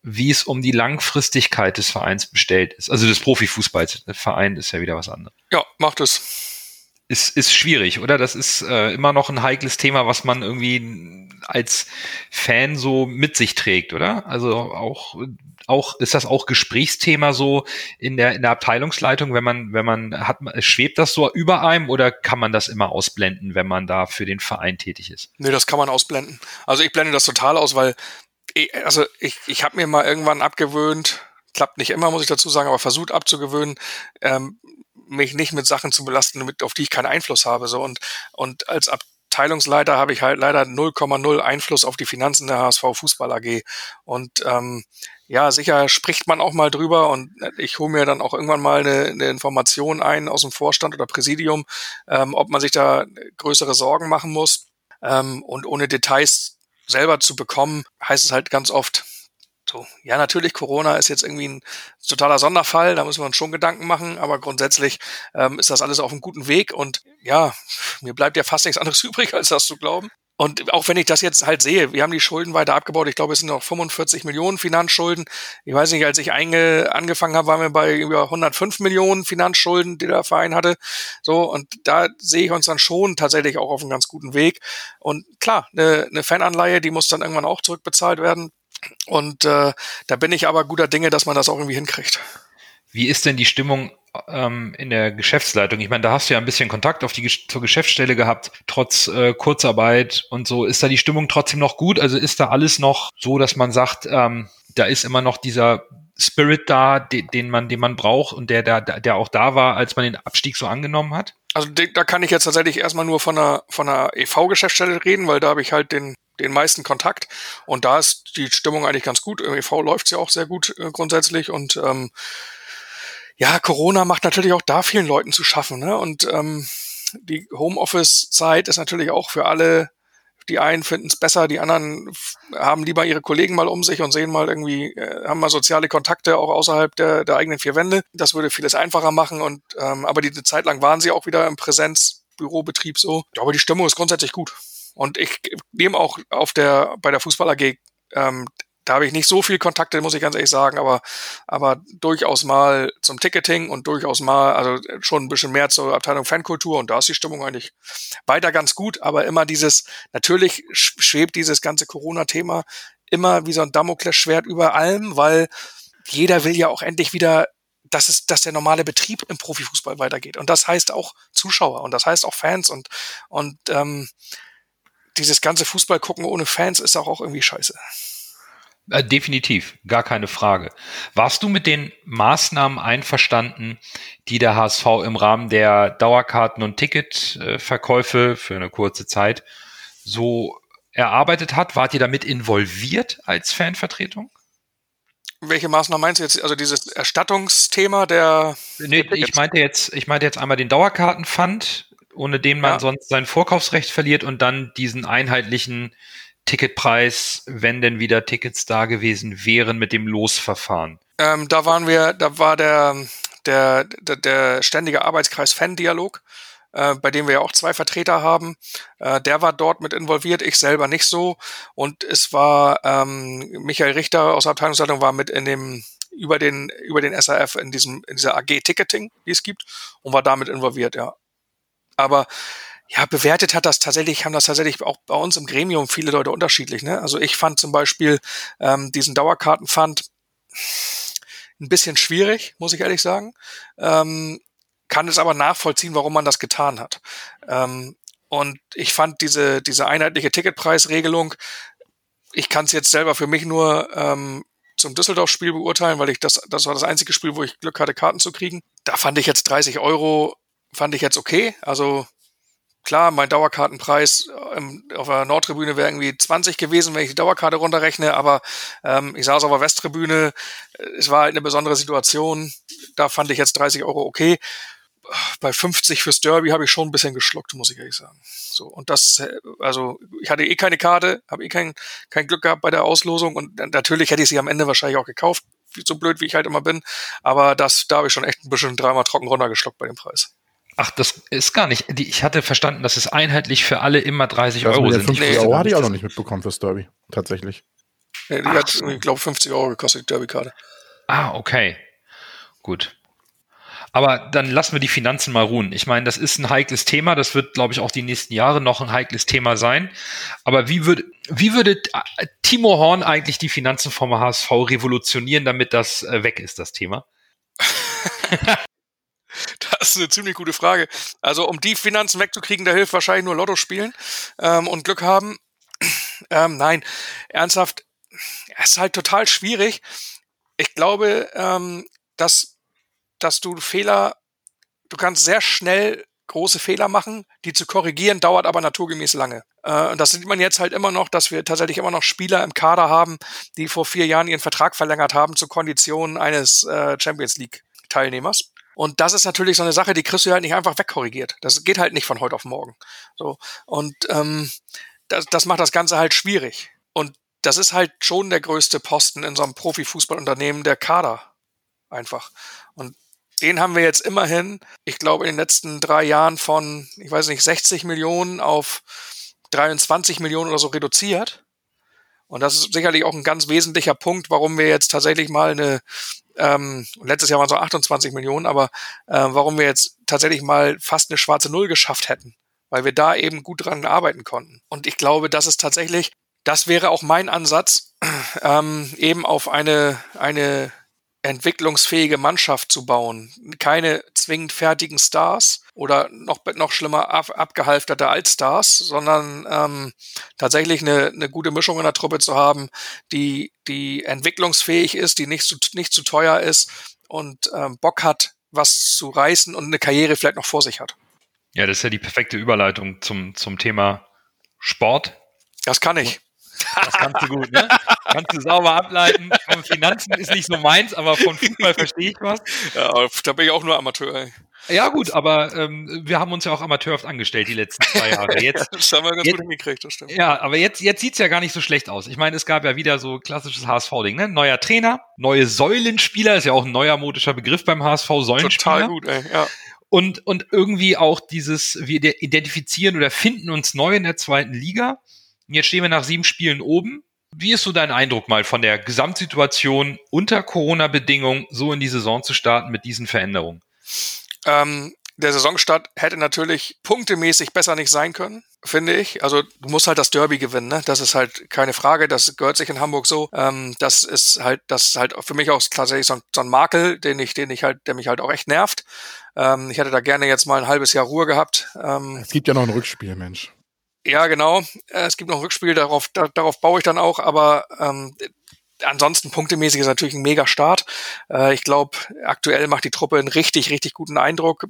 wie es um die Langfristigkeit des Vereins bestellt ist. Also des Profifußballs. Der Verein ist ja wieder was anderes. Ja, macht es. ist, ist schwierig, oder? Das ist äh, immer noch ein heikles Thema, was man irgendwie als Fan so mit sich trägt, oder? Also auch, auch ist das auch Gesprächsthema so in der in der Abteilungsleitung, wenn man wenn man hat schwebt das so über einem oder kann man das immer ausblenden, wenn man da für den Verein tätig ist? Nee, das kann man ausblenden. Also ich blende das total aus, weil ich, also ich ich habe mir mal irgendwann abgewöhnt, klappt nicht immer, muss ich dazu sagen, aber versucht abzugewöhnen, ähm, mich nicht mit Sachen zu belasten, mit, auf die ich keinen Einfluss habe. So und, und als Abteilungsleiter habe ich halt leider 0,0 Einfluss auf die Finanzen der HSV Fußball AG. Und ähm, ja, sicher spricht man auch mal drüber und ich hole mir dann auch irgendwann mal eine, eine Information ein aus dem Vorstand oder Präsidium, ähm, ob man sich da größere Sorgen machen muss. Ähm, und ohne Details selber zu bekommen, heißt es halt ganz oft, so, ja, natürlich, Corona ist jetzt irgendwie ein totaler Sonderfall, da müssen wir uns schon Gedanken machen, aber grundsätzlich ähm, ist das alles auf einem guten Weg und ja, mir bleibt ja fast nichts anderes übrig, als das zu glauben. Und auch wenn ich das jetzt halt sehe, wir haben die Schulden weiter abgebaut. Ich glaube, es sind noch 45 Millionen Finanzschulden. Ich weiß nicht, als ich einge angefangen habe, waren wir bei über 105 Millionen Finanzschulden, die der Verein hatte. So, und da sehe ich uns dann schon tatsächlich auch auf einem ganz guten Weg. Und klar, eine, eine Fananleihe, die muss dann irgendwann auch zurückbezahlt werden. Und äh, da bin ich aber guter Dinge, dass man das auch irgendwie hinkriegt. Wie ist denn die Stimmung ähm, in der Geschäftsleitung? Ich meine, da hast du ja ein bisschen Kontakt auf die zur Geschäftsstelle gehabt, trotz äh, Kurzarbeit und so. Ist da die Stimmung trotzdem noch gut? Also ist da alles noch so, dass man sagt, ähm, da ist immer noch dieser Spirit da, den, den man, den man braucht und der, der, der auch da war, als man den Abstieg so angenommen hat? Also da kann ich jetzt tatsächlich erstmal nur von einer, von einer EV-Geschäftsstelle reden, weil da habe ich halt den, den meisten Kontakt und da ist die Stimmung eigentlich ganz gut. Im EV läuft's ja auch sehr gut äh, grundsätzlich und ähm, ja, Corona macht natürlich auch da vielen Leuten zu schaffen. Ne? Und ähm, die Homeoffice-Zeit ist natürlich auch für alle die einen finden es besser, die anderen haben lieber ihre Kollegen mal um sich und sehen mal irgendwie, äh, haben mal soziale Kontakte auch außerhalb der, der eigenen vier Wände. Das würde vieles einfacher machen und ähm, aber die eine Zeit lang waren sie auch wieder im Präsenzbürobetrieb so. Ja, aber die Stimmung ist grundsätzlich gut. Und ich nehme auch auf der bei der Fußball AG ähm, da habe ich nicht so viel Kontakte, muss ich ganz ehrlich sagen, aber, aber durchaus mal zum Ticketing und durchaus mal, also schon ein bisschen mehr zur Abteilung Fankultur und da ist die Stimmung eigentlich weiter ganz gut, aber immer dieses, natürlich schwebt dieses ganze Corona-Thema immer wie so ein Damoklesschwert über allem, weil jeder will ja auch endlich wieder dass es, dass der normale Betrieb im Profifußball weitergeht. Und das heißt auch Zuschauer und das heißt auch Fans und, und ähm, dieses ganze Fußball gucken ohne Fans ist auch, auch irgendwie scheiße. Äh, definitiv, gar keine Frage. Warst du mit den Maßnahmen einverstanden, die der HSV im Rahmen der Dauerkarten- und Ticketverkäufe für eine kurze Zeit so erarbeitet hat? Wart ihr damit involviert als Fanvertretung? Welche Maßnahmen meinst du jetzt? Also dieses Erstattungsthema der. Nee, ich meinte jetzt, ich meinte jetzt einmal den Dauerkartenfund, ohne den man ja. sonst sein Vorkaufsrecht verliert und dann diesen einheitlichen Ticketpreis, wenn denn wieder Tickets da gewesen wären mit dem Losverfahren? Ähm, da waren wir, da war der, der, der, der ständige Arbeitskreis Fan-Dialog, äh, bei dem wir ja auch zwei Vertreter haben. Äh, der war dort mit involviert, ich selber nicht so. Und es war ähm, Michael Richter aus der Abteilungsleitung war mit in dem über den über den SAF in diesem in dieser AG Ticketing, die es gibt, und war damit involviert, ja. Aber ja, bewertet hat das tatsächlich, haben das tatsächlich auch bei uns im Gremium viele Leute unterschiedlich. Ne? Also ich fand zum Beispiel ähm, diesen Dauerkartenfund ein bisschen schwierig, muss ich ehrlich sagen. Ähm, kann es aber nachvollziehen, warum man das getan hat. Ähm, und ich fand diese, diese einheitliche Ticketpreisregelung, ich kann es jetzt selber für mich nur ähm, zum Düsseldorf-Spiel beurteilen, weil ich das, das war das einzige Spiel, wo ich Glück hatte, Karten zu kriegen. Da fand ich jetzt 30 Euro, fand ich jetzt okay. Also klar, mein Dauerkartenpreis ähm, auf der Nordtribüne wäre irgendwie 20 gewesen, wenn ich die Dauerkarte runterrechne, aber ähm, ich saß auf der Westtribüne, äh, es war halt eine besondere Situation, da fand ich jetzt 30 Euro okay. Bei 50 fürs Derby habe ich schon ein bisschen geschluckt, muss ich ehrlich sagen. So, und das, äh, also ich hatte eh keine Karte, habe eh kein, kein Glück gehabt bei der Auslosung und natürlich hätte ich sie am Ende wahrscheinlich auch gekauft, so blöd wie ich halt immer bin. Aber das, da habe ich schon echt ein bisschen dreimal trocken runtergeschluckt bei dem Preis. Ach, das ist gar nicht. Ich hatte verstanden, dass es einheitlich für alle immer 30 das Euro sind. 50 nee, Euro hatte ich auch noch nicht mitbekommen fürs Derby. Tatsächlich. Nee, die Ach hat, ich glaube, 50 Euro gekostet, die Derby-Karte. Ah, okay. Gut. Aber dann lassen wir die Finanzen mal ruhen. Ich meine, das ist ein heikles Thema. Das wird, glaube ich, auch die nächsten Jahre noch ein heikles Thema sein. Aber wie würde, wie würde Timo Horn eigentlich die Finanzen vom HSV revolutionieren, damit das äh, weg ist, das Thema? Das ist eine ziemlich gute Frage. Also um die Finanzen wegzukriegen, da hilft wahrscheinlich nur Lotto spielen ähm, und Glück haben. Ähm, nein, ernsthaft, es ist halt total schwierig. Ich glaube, ähm, dass, dass du Fehler, du kannst sehr schnell große Fehler machen, die zu korrigieren, dauert aber naturgemäß lange. Äh, und das sieht man jetzt halt immer noch, dass wir tatsächlich immer noch Spieler im Kader haben, die vor vier Jahren ihren Vertrag verlängert haben zu Konditionen eines äh, Champions League Teilnehmers. Und das ist natürlich so eine Sache, die kriegst du halt nicht einfach wegkorrigiert. Das geht halt nicht von heute auf morgen. So. Und ähm, das, das macht das Ganze halt schwierig. Und das ist halt schon der größte Posten in so einem Profifußballunternehmen, der Kader. Einfach. Und den haben wir jetzt immerhin, ich glaube, in den letzten drei Jahren von, ich weiß nicht, 60 Millionen auf 23 Millionen oder so reduziert. Und das ist sicherlich auch ein ganz wesentlicher Punkt, warum wir jetzt tatsächlich mal eine, ähm, letztes Jahr waren es so 28 Millionen, aber äh, warum wir jetzt tatsächlich mal fast eine schwarze Null geschafft hätten, weil wir da eben gut dran arbeiten konnten. Und ich glaube, das ist tatsächlich, das wäre auch mein Ansatz, ähm, eben auf eine, eine entwicklungsfähige Mannschaft zu bauen. Keine zwingend fertigen Stars oder noch, noch schlimmer ab, abgehalfterte Altstars, sondern ähm, tatsächlich eine, eine gute Mischung in der Truppe zu haben, die, die entwicklungsfähig ist, die nicht zu, nicht zu teuer ist und ähm, Bock hat, was zu reißen und eine Karriere vielleicht noch vor sich hat. Ja, das ist ja die perfekte Überleitung zum, zum Thema Sport. Das kann ich. Das kannst du gut, ne? kannst du sauber ableiten. Von Finanzen ist nicht so meins, aber von Fußball verstehe ich was. Ja, da bin ich auch nur Amateur. Ey. Ja gut, aber ähm, wir haben uns ja auch amateurhaft angestellt die letzten zwei Jahre. Jetzt, das haben wir ganz jetzt, gut hingekriegt, das stimmt. Ja, aber jetzt, jetzt sieht's ja gar nicht so schlecht aus. Ich meine, es gab ja wieder so klassisches HSV-Ding, ne? Neuer Trainer, neue Säulenspieler, ist ja auch ein neuer modischer Begriff beim HSV, Säulenspieler. Total gut, ey, ja. Und, und irgendwie auch dieses, wir identifizieren oder finden uns neu in der zweiten Liga. Jetzt stehen wir nach sieben Spielen oben. Wie ist so dein Eindruck mal von der Gesamtsituation unter Corona-Bedingungen so in die Saison zu starten mit diesen Veränderungen? Ähm, der Saisonstart hätte natürlich punktemäßig besser nicht sein können, finde ich. Also du musst halt das Derby gewinnen, ne? Das ist halt keine Frage. Das gehört sich in Hamburg so. Ähm, das ist halt, das ist halt für mich auch tatsächlich so ein, so ein Makel, den ich, den ich halt, der mich halt auch echt nervt. Ähm, ich hätte da gerne jetzt mal ein halbes Jahr Ruhe gehabt. Ähm, es gibt ja noch ein Rückspiel, Mensch. Ja, genau. Äh, es gibt noch ein Rückspiel, darauf, da, darauf baue ich dann auch, aber ähm, ansonsten punktemäßig ist natürlich ein mega Start. Äh, ich glaube, aktuell macht die Truppe einen richtig, richtig guten Eindruck.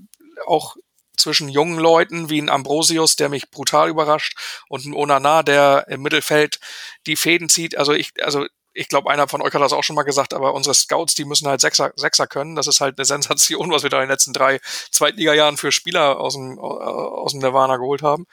Auch zwischen jungen Leuten wie ein Ambrosius, der mich brutal überrascht, und ein Onana, der im Mittelfeld die Fäden zieht. Also ich, also ich glaube, einer von euch hat das auch schon mal gesagt, aber unsere Scouts, die müssen halt Sechser, Sechser können. Das ist halt eine Sensation, was wir da in den letzten drei Zweitliga-Jahren für Spieler aus dem, aus dem Nirvana geholt haben.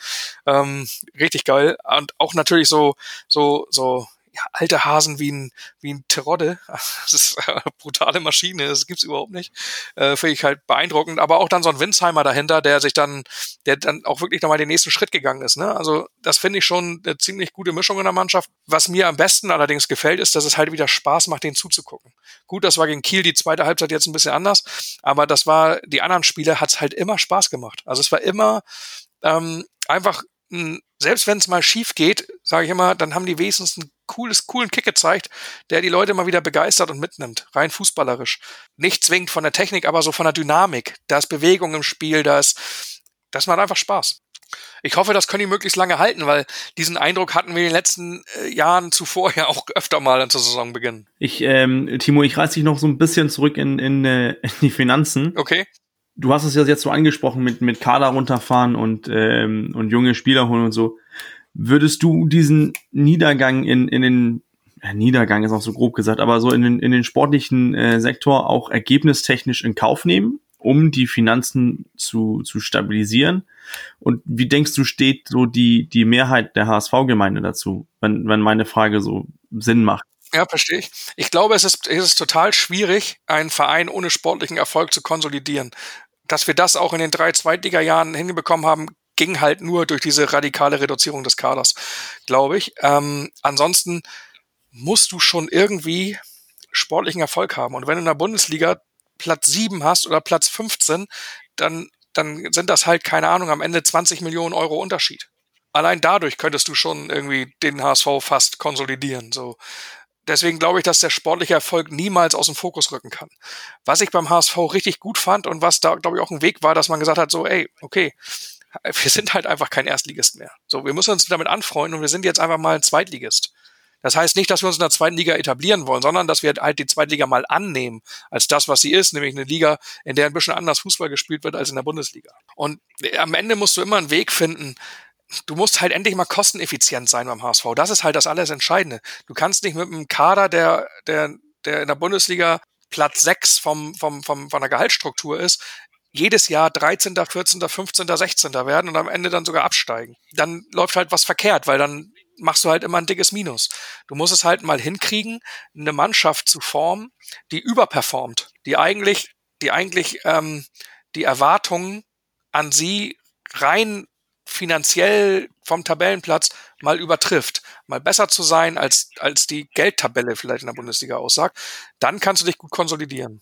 Ähm, richtig geil. Und auch natürlich so, so, so, ja, alte Hasen wie ein, wie ein Terodde. Das ist eine brutale Maschine, das gibt's überhaupt nicht. Äh, Finde ich halt beeindruckend. Aber auch dann so ein Winsheimer dahinter, der sich dann, der dann auch wirklich nochmal den nächsten Schritt gegangen ist. Ne? Also das finde ich schon eine ziemlich gute Mischung in der Mannschaft. Was mir am besten allerdings gefällt, ist, dass es halt wieder Spaß macht, den zuzugucken. Gut, das war gegen Kiel die zweite Halbzeit jetzt ein bisschen anders, aber das war, die anderen Spiele hat's halt immer Spaß gemacht. Also es war immer ähm, einfach selbst wenn es mal schief geht, sage ich immer, dann haben die wenigstens einen cooles, coolen Kick gezeigt, der die Leute mal wieder begeistert und mitnimmt, rein fußballerisch. Nicht zwingend von der Technik, aber so von der Dynamik. Da ist Bewegung im Spiel, da ist, das macht einfach Spaß. Ich hoffe, das können die möglichst lange halten, weil diesen Eindruck hatten wir in den letzten äh, Jahren zuvor ja auch öfter mal zur Saisonbeginn. Ich, ähm, Timo, ich reiß dich noch so ein bisschen zurück in, in, äh, in die Finanzen. Okay du hast es ja jetzt so angesprochen mit, mit Kader runterfahren und, ähm, und junge Spieler holen und so. Würdest du diesen Niedergang in, in den, ja, Niedergang ist auch so grob gesagt, aber so in den, in den sportlichen äh, Sektor auch ergebnistechnisch in Kauf nehmen, um die Finanzen zu, zu stabilisieren? Und wie denkst du, steht so die, die Mehrheit der HSV-Gemeinde dazu, wenn, wenn meine Frage so Sinn macht? Ja, verstehe ich. Ich glaube, es ist, es ist total schwierig, einen Verein ohne sportlichen Erfolg zu konsolidieren. Dass wir das auch in den drei Zweitliga-Jahren hinbekommen haben, ging halt nur durch diese radikale Reduzierung des Kaders, glaube ich. Ähm, ansonsten musst du schon irgendwie sportlichen Erfolg haben. Und wenn du in der Bundesliga Platz 7 hast oder Platz 15, dann, dann sind das halt, keine Ahnung, am Ende 20 Millionen Euro Unterschied. Allein dadurch könntest du schon irgendwie den HSV fast konsolidieren. So. Deswegen glaube ich, dass der sportliche Erfolg niemals aus dem Fokus rücken kann. Was ich beim HSV richtig gut fand und was da, glaube ich, auch ein Weg war, dass man gesagt hat, so, ey, okay, wir sind halt einfach kein Erstligist mehr. So, wir müssen uns damit anfreunden und wir sind jetzt einfach mal ein Zweitligist. Das heißt nicht, dass wir uns in der zweiten Liga etablieren wollen, sondern dass wir halt die zweite Liga mal annehmen als das, was sie ist, nämlich eine Liga, in der ein bisschen anders Fußball gespielt wird als in der Bundesliga. Und am Ende musst du immer einen Weg finden, du musst halt endlich mal kosteneffizient sein beim HSV. Das ist halt das alles Entscheidende. Du kannst nicht mit einem Kader, der, der, der in der Bundesliga Platz 6 vom, vom, vom, von der Gehaltsstruktur ist, jedes Jahr 13., 14., 15., 16. werden und am Ende dann sogar absteigen. Dann läuft halt was verkehrt, weil dann machst du halt immer ein dickes Minus. Du musst es halt mal hinkriegen, eine Mannschaft zu formen, die überperformt, die eigentlich, die eigentlich ähm, die Erwartungen an sie rein finanziell vom Tabellenplatz mal übertrifft, mal besser zu sein, als, als die Geldtabelle vielleicht in der Bundesliga aussagt, dann kannst du dich gut konsolidieren.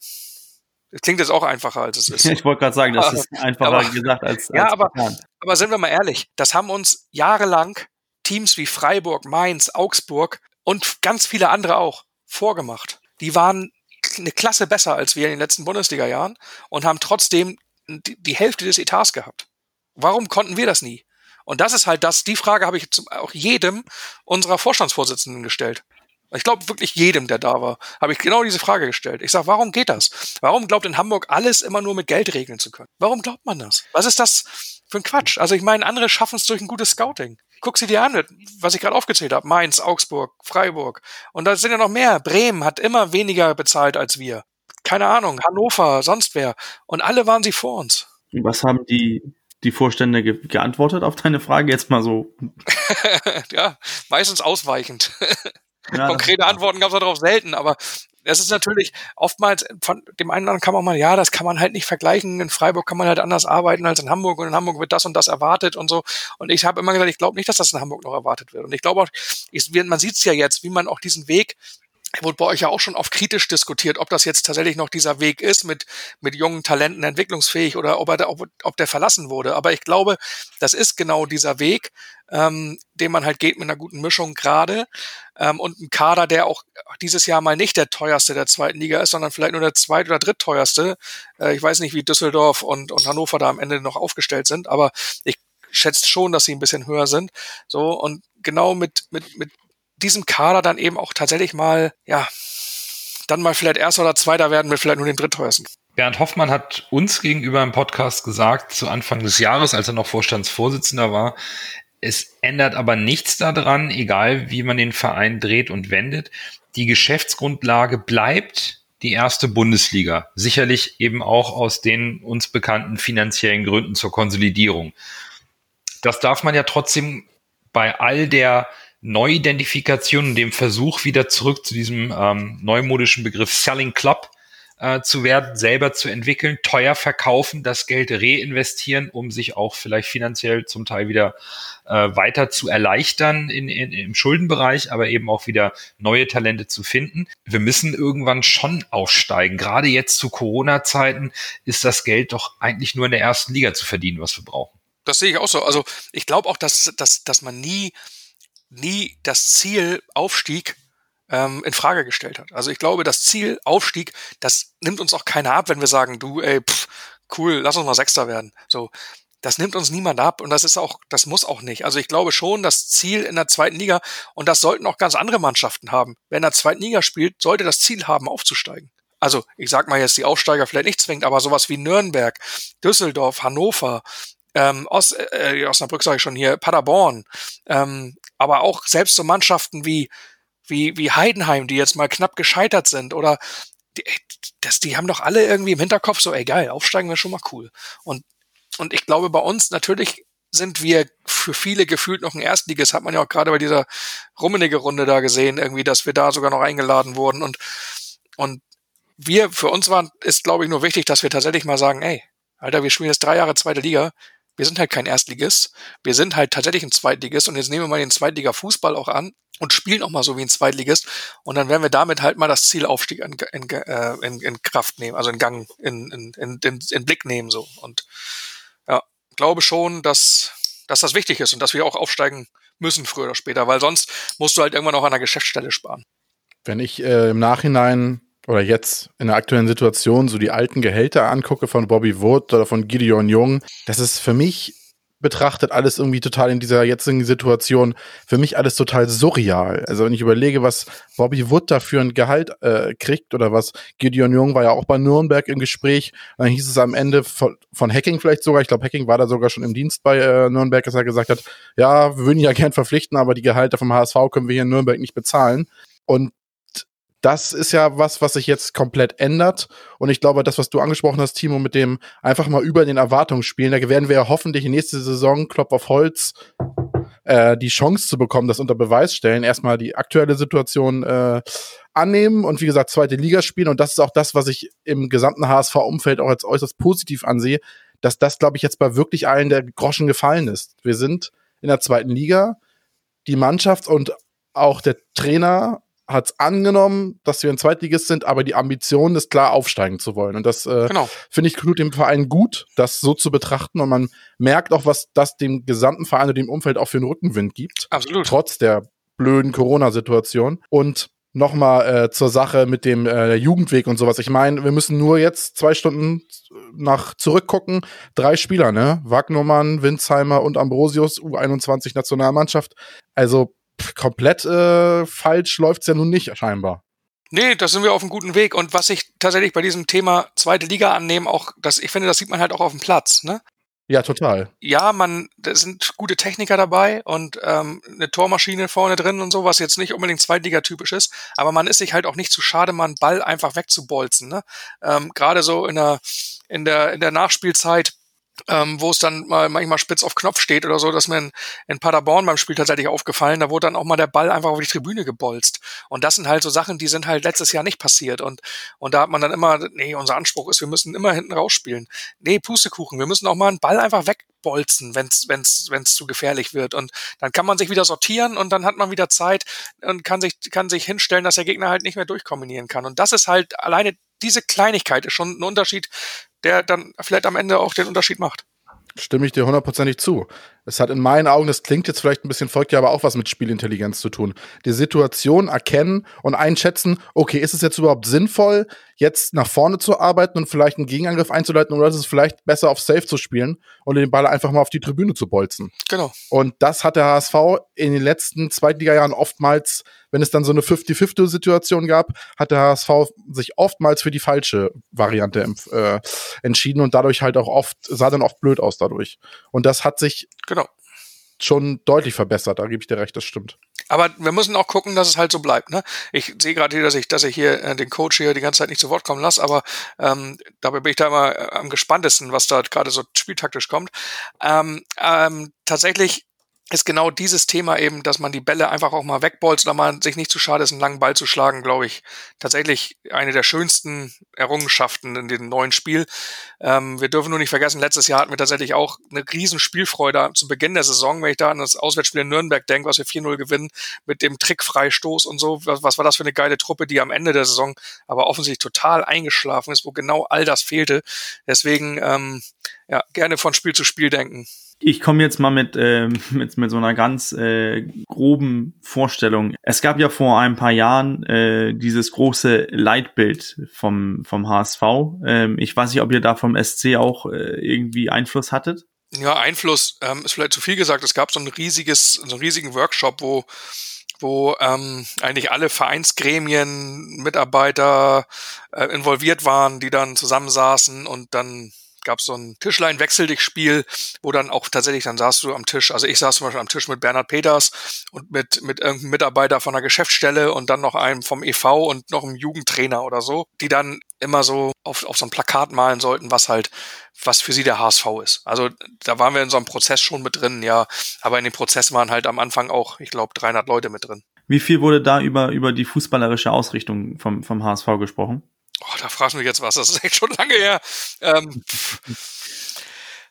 Das klingt jetzt auch einfacher, als es ist. Ich wollte gerade sagen, das ist einfacher aber, gesagt als, als Ja, aber, aber sind wir mal ehrlich, das haben uns jahrelang Teams wie Freiburg, Mainz, Augsburg und ganz viele andere auch vorgemacht. Die waren eine Klasse besser als wir in den letzten Bundesliga-Jahren und haben trotzdem die, die Hälfte des Etats gehabt. Warum konnten wir das nie? Und das ist halt das, die Frage habe ich auch jedem unserer Vorstandsvorsitzenden gestellt. Ich glaube wirklich jedem, der da war, habe ich genau diese Frage gestellt. Ich sage, warum geht das? Warum glaubt in Hamburg alles immer nur mit Geld regeln zu können? Warum glaubt man das? Was ist das für ein Quatsch? Also ich meine, andere schaffen es durch ein gutes Scouting. Guck sie dir an, was ich gerade aufgezählt habe. Mainz, Augsburg, Freiburg. Und da sind ja noch mehr. Bremen hat immer weniger bezahlt als wir. Keine Ahnung, Hannover, sonst wer. Und alle waren sie vor uns. Was haben die, die Vorstände ge geantwortet auf deine Frage? Jetzt mal so. ja, meistens ausweichend. Ja, Konkrete Antworten gab es darauf selten, aber es ist natürlich oftmals von dem einen anderen kann man mal, ja, das kann man halt nicht vergleichen. In Freiburg kann man halt anders arbeiten als in Hamburg und in Hamburg wird das und das erwartet und so. Und ich habe immer gesagt, ich glaube nicht, dass das in Hamburg noch erwartet wird. Und ich glaube auch, ich, man sieht es ja jetzt, wie man auch diesen Weg wurde bei euch ja auch schon oft kritisch diskutiert, ob das jetzt tatsächlich noch dieser Weg ist mit, mit jungen Talenten entwicklungsfähig oder ob, er, ob, ob der verlassen wurde. Aber ich glaube, das ist genau dieser Weg, ähm, den man halt geht mit einer guten Mischung gerade ähm, und ein Kader, der auch dieses Jahr mal nicht der teuerste der zweiten Liga ist, sondern vielleicht nur der zweit- oder drittteuerste. Äh, ich weiß nicht, wie Düsseldorf und, und Hannover da am Ende noch aufgestellt sind, aber ich schätze schon, dass sie ein bisschen höher sind. So und genau mit, mit, mit diesem Kader dann eben auch tatsächlich mal, ja, dann mal vielleicht erster oder zweiter werden mit vielleicht nur den drittteuersten. Bernd Hoffmann hat uns gegenüber im Podcast gesagt, zu Anfang des Jahres, als er noch Vorstandsvorsitzender war, es ändert aber nichts daran, egal wie man den Verein dreht und wendet. Die Geschäftsgrundlage bleibt die erste Bundesliga. Sicherlich eben auch aus den uns bekannten finanziellen Gründen zur Konsolidierung. Das darf man ja trotzdem bei all der Neuidentifikation und dem Versuch wieder zurück zu diesem ähm, neumodischen Begriff Selling Club äh, zu werden, selber zu entwickeln, teuer verkaufen, das Geld reinvestieren, um sich auch vielleicht finanziell zum Teil wieder äh, weiter zu erleichtern in, in, im Schuldenbereich, aber eben auch wieder neue Talente zu finden. Wir müssen irgendwann schon aufsteigen. Gerade jetzt zu Corona-Zeiten ist das Geld doch eigentlich nur in der ersten Liga zu verdienen, was wir brauchen. Das sehe ich auch so. Also ich glaube auch, dass, dass, dass man nie nie das Ziel Aufstieg ähm, in Frage gestellt hat. Also ich glaube, das Ziel Aufstieg, das nimmt uns auch keiner ab, wenn wir sagen, du, ey, pff, cool, lass uns mal Sechster werden. So, das nimmt uns niemand ab und das ist auch, das muss auch nicht. Also ich glaube schon, das Ziel in der zweiten Liga und das sollten auch ganz andere Mannschaften haben. Wer in der zweiten Liga spielt, sollte das Ziel haben, aufzusteigen. Also ich sag mal jetzt die Aufsteiger vielleicht nicht zwingend, aber sowas wie Nürnberg, Düsseldorf, Hannover, ähm, Os äh, Osnabrück sage ich schon hier, Paderborn, ähm, aber auch selbst so Mannschaften wie, wie, wie Heidenheim, die jetzt mal knapp gescheitert sind oder die, das, die haben doch alle irgendwie im Hinterkopf so, ey geil, aufsteigen wäre schon mal cool. Und, und ich glaube, bei uns natürlich sind wir für viele gefühlt noch ein Erstliges, hat man ja auch gerade bei dieser Rummenige-Runde da gesehen, irgendwie, dass wir da sogar noch eingeladen wurden. Und, und wir, für uns waren, ist glaube ich nur wichtig, dass wir tatsächlich mal sagen, ey, Alter, wir spielen jetzt drei Jahre zweite Liga, wir sind halt kein Erstligist, wir sind halt tatsächlich ein Zweitligist. Und jetzt nehmen wir mal den Zweitliga-Fußball auch an und spielen auch mal so wie ein Zweitligist. Und dann werden wir damit halt mal das Zielaufstieg in, in, äh, in, in Kraft nehmen, also in Gang, in, in, in, in, Blick nehmen so. Und ja, glaube schon, dass, dass das wichtig ist und dass wir auch aufsteigen müssen früher oder später, weil sonst musst du halt irgendwann auch an der Geschäftsstelle sparen. Wenn ich äh, im Nachhinein oder jetzt in der aktuellen Situation so die alten Gehälter angucke von Bobby Wood oder von Gideon Jung, das ist für mich betrachtet alles irgendwie total in dieser jetzigen Situation für mich alles total surreal. Also wenn ich überlege, was Bobby Wood da für ein Gehalt äh, kriegt oder was Gideon Jung war ja auch bei Nürnberg im Gespräch, dann hieß es am Ende von, von Hacking vielleicht sogar, ich glaube Hacking war da sogar schon im Dienst bei äh, Nürnberg, dass er gesagt hat, ja, wir würden ihn ja gern verpflichten, aber die Gehalte vom HSV können wir hier in Nürnberg nicht bezahlen. Und das ist ja was, was sich jetzt komplett ändert. Und ich glaube, das, was du angesprochen hast, Timo, mit dem einfach mal über den Erwartungen spielen, da werden wir ja hoffentlich nächste Saison, Klopf auf Holz, äh, die Chance zu bekommen, das unter Beweis stellen. Erstmal die aktuelle Situation äh, annehmen und wie gesagt, zweite Liga spielen. Und das ist auch das, was ich im gesamten HSV-Umfeld auch als äußerst positiv ansehe, dass das, glaube ich, jetzt bei wirklich allen der Groschen gefallen ist. Wir sind in der zweiten Liga. Die Mannschaft und auch der Trainer hat es angenommen, dass wir ein Zweitligist sind, aber die Ambition ist klar, aufsteigen zu wollen. Und das äh, genau. finde ich tut dem Verein gut, das so zu betrachten. Und man merkt auch, was das dem gesamten Verein und dem Umfeld auch für einen Rückenwind gibt. Absolut. Trotz der blöden Corona-Situation. Und nochmal äh, zur Sache mit dem äh, Jugendweg und sowas. Ich meine, wir müssen nur jetzt zwei Stunden nach zurückgucken. Drei Spieler, ne? Wagnermann, Winsheimer und Ambrosius, U21 Nationalmannschaft. Also komplett äh, falsch läuft's ja nun nicht, scheinbar. Nee, da sind wir auf einem guten Weg. Und was ich tatsächlich bei diesem Thema zweite Liga annehme, auch, das, ich finde, das sieht man halt auch auf dem Platz, ne? Ja, total. Ja, man, da sind gute Techniker dabei und ähm, eine Tormaschine vorne drin und so, was jetzt nicht unbedingt Zweitligatypisch ist, aber man ist sich halt auch nicht zu schade, mal einen Ball einfach wegzubolzen. Ne? Ähm, Gerade so in der, in der, in der Nachspielzeit ähm, wo es dann mal manchmal spitz auf Knopf steht oder so, dass mir in, in Paderborn beim Spiel tatsächlich aufgefallen, da wurde dann auch mal der Ball einfach auf die Tribüne gebolzt. Und das sind halt so Sachen, die sind halt letztes Jahr nicht passiert. Und, und da hat man dann immer, nee, unser Anspruch ist, wir müssen immer hinten rausspielen. Nee, Pustekuchen, wir müssen auch mal einen Ball einfach wegbolzen, wenn's wenn's wenn's zu gefährlich wird. Und dann kann man sich wieder sortieren und dann hat man wieder Zeit und kann sich, kann sich hinstellen, dass der Gegner halt nicht mehr durchkombinieren kann. Und das ist halt alleine diese Kleinigkeit ist schon ein Unterschied, der dann vielleicht am Ende auch den Unterschied macht. Stimme ich dir hundertprozentig zu. Es hat in meinen Augen, das klingt jetzt vielleicht ein bisschen folgt ja aber auch was mit Spielintelligenz zu tun. Die Situation erkennen und einschätzen, okay, ist es jetzt überhaupt sinnvoll, jetzt nach vorne zu arbeiten und vielleicht einen Gegenangriff einzuleiten oder ist es vielleicht besser auf Safe zu spielen und den Ball einfach mal auf die Tribüne zu bolzen. Genau. Und das hat der HSV in den letzten Zweitliga-Jahren oftmals, wenn es dann so eine 50-50-Situation gab, hat der HSV sich oftmals für die falsche Variante äh, entschieden und dadurch halt auch oft, sah dann oft blöd aus dadurch. Und das hat sich genau schon deutlich verbessert, da gebe ich dir recht, das stimmt. Aber wir müssen auch gucken, dass es halt so bleibt. Ne? Ich sehe gerade hier, dass ich, dass ich hier äh, den Coach hier die ganze Zeit nicht zu Wort kommen lasse, aber ähm, dabei bin ich da immer äh, am gespanntesten, was da gerade so spieltaktisch kommt. Ähm, ähm, tatsächlich ist genau dieses Thema eben, dass man die Bälle einfach auch mal wegbolzt oder man sich nicht zu schade ist, einen langen Ball zu schlagen, glaube ich, tatsächlich eine der schönsten Errungenschaften in dem neuen Spiel. Ähm, wir dürfen nur nicht vergessen, letztes Jahr hatten wir tatsächlich auch eine riesen Spielfreude zu Beginn der Saison, wenn ich da an das Auswärtsspiel in Nürnberg denke, was wir 4-0 gewinnen, mit dem Trickfreistoß und so. Was, was war das für eine geile Truppe, die am Ende der Saison aber offensichtlich total eingeschlafen ist, wo genau all das fehlte. Deswegen, ähm, ja, gerne von Spiel zu Spiel denken. Ich komme jetzt mal mit, äh, mit, mit so einer ganz äh, groben Vorstellung. Es gab ja vor ein paar Jahren äh, dieses große Leitbild vom, vom HSV. Ähm, ich weiß nicht, ob ihr da vom SC auch äh, irgendwie Einfluss hattet. Ja, Einfluss ähm, ist vielleicht zu viel gesagt. Es gab so ein riesiges, so einen riesigen Workshop, wo wo ähm, eigentlich alle Vereinsgremien, Mitarbeiter äh, involviert waren, die dann zusammensaßen und dann gab so ein Tischlein-Wechsel-Dich-Spiel, wo dann auch tatsächlich, dann saßt du am Tisch, also ich saß zum Beispiel am Tisch mit Bernhard Peters und mit, mit irgendeinem Mitarbeiter von der Geschäftsstelle und dann noch einem vom EV und noch einem Jugendtrainer oder so, die dann immer so auf, auf so ein Plakat malen sollten, was halt, was für sie der HSV ist. Also da waren wir in so einem Prozess schon mit drin, ja, aber in dem Prozess waren halt am Anfang auch, ich glaube, 300 Leute mit drin. Wie viel wurde da über, über die fußballerische Ausrichtung vom, vom HSV gesprochen? Oh, da fragst du mich jetzt was, das ist echt schon lange her. Ähm,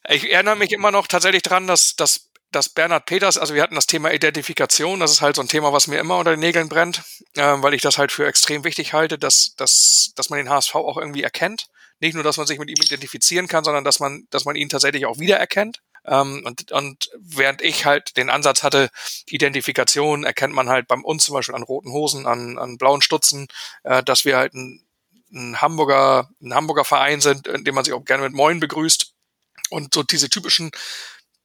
Ich erinnere mich immer noch tatsächlich dran, dass, dass, dass Bernhard Peters, also wir hatten das Thema Identifikation, das ist halt so ein Thema, was mir immer unter den Nägeln brennt, äh, weil ich das halt für extrem wichtig halte, dass, dass, dass man den HSV auch irgendwie erkennt. Nicht nur, dass man sich mit ihm identifizieren kann, sondern dass man, dass man ihn tatsächlich auch wiedererkennt. Ähm, und, und während ich halt den Ansatz hatte, Identifikation erkennt man halt bei uns zum Beispiel an roten Hosen, an, an blauen Stutzen, äh, dass wir halt ein, ein Hamburger, ein Hamburger Verein sind, in dem man sich auch gerne mit Moin begrüßt. Und so diese typischen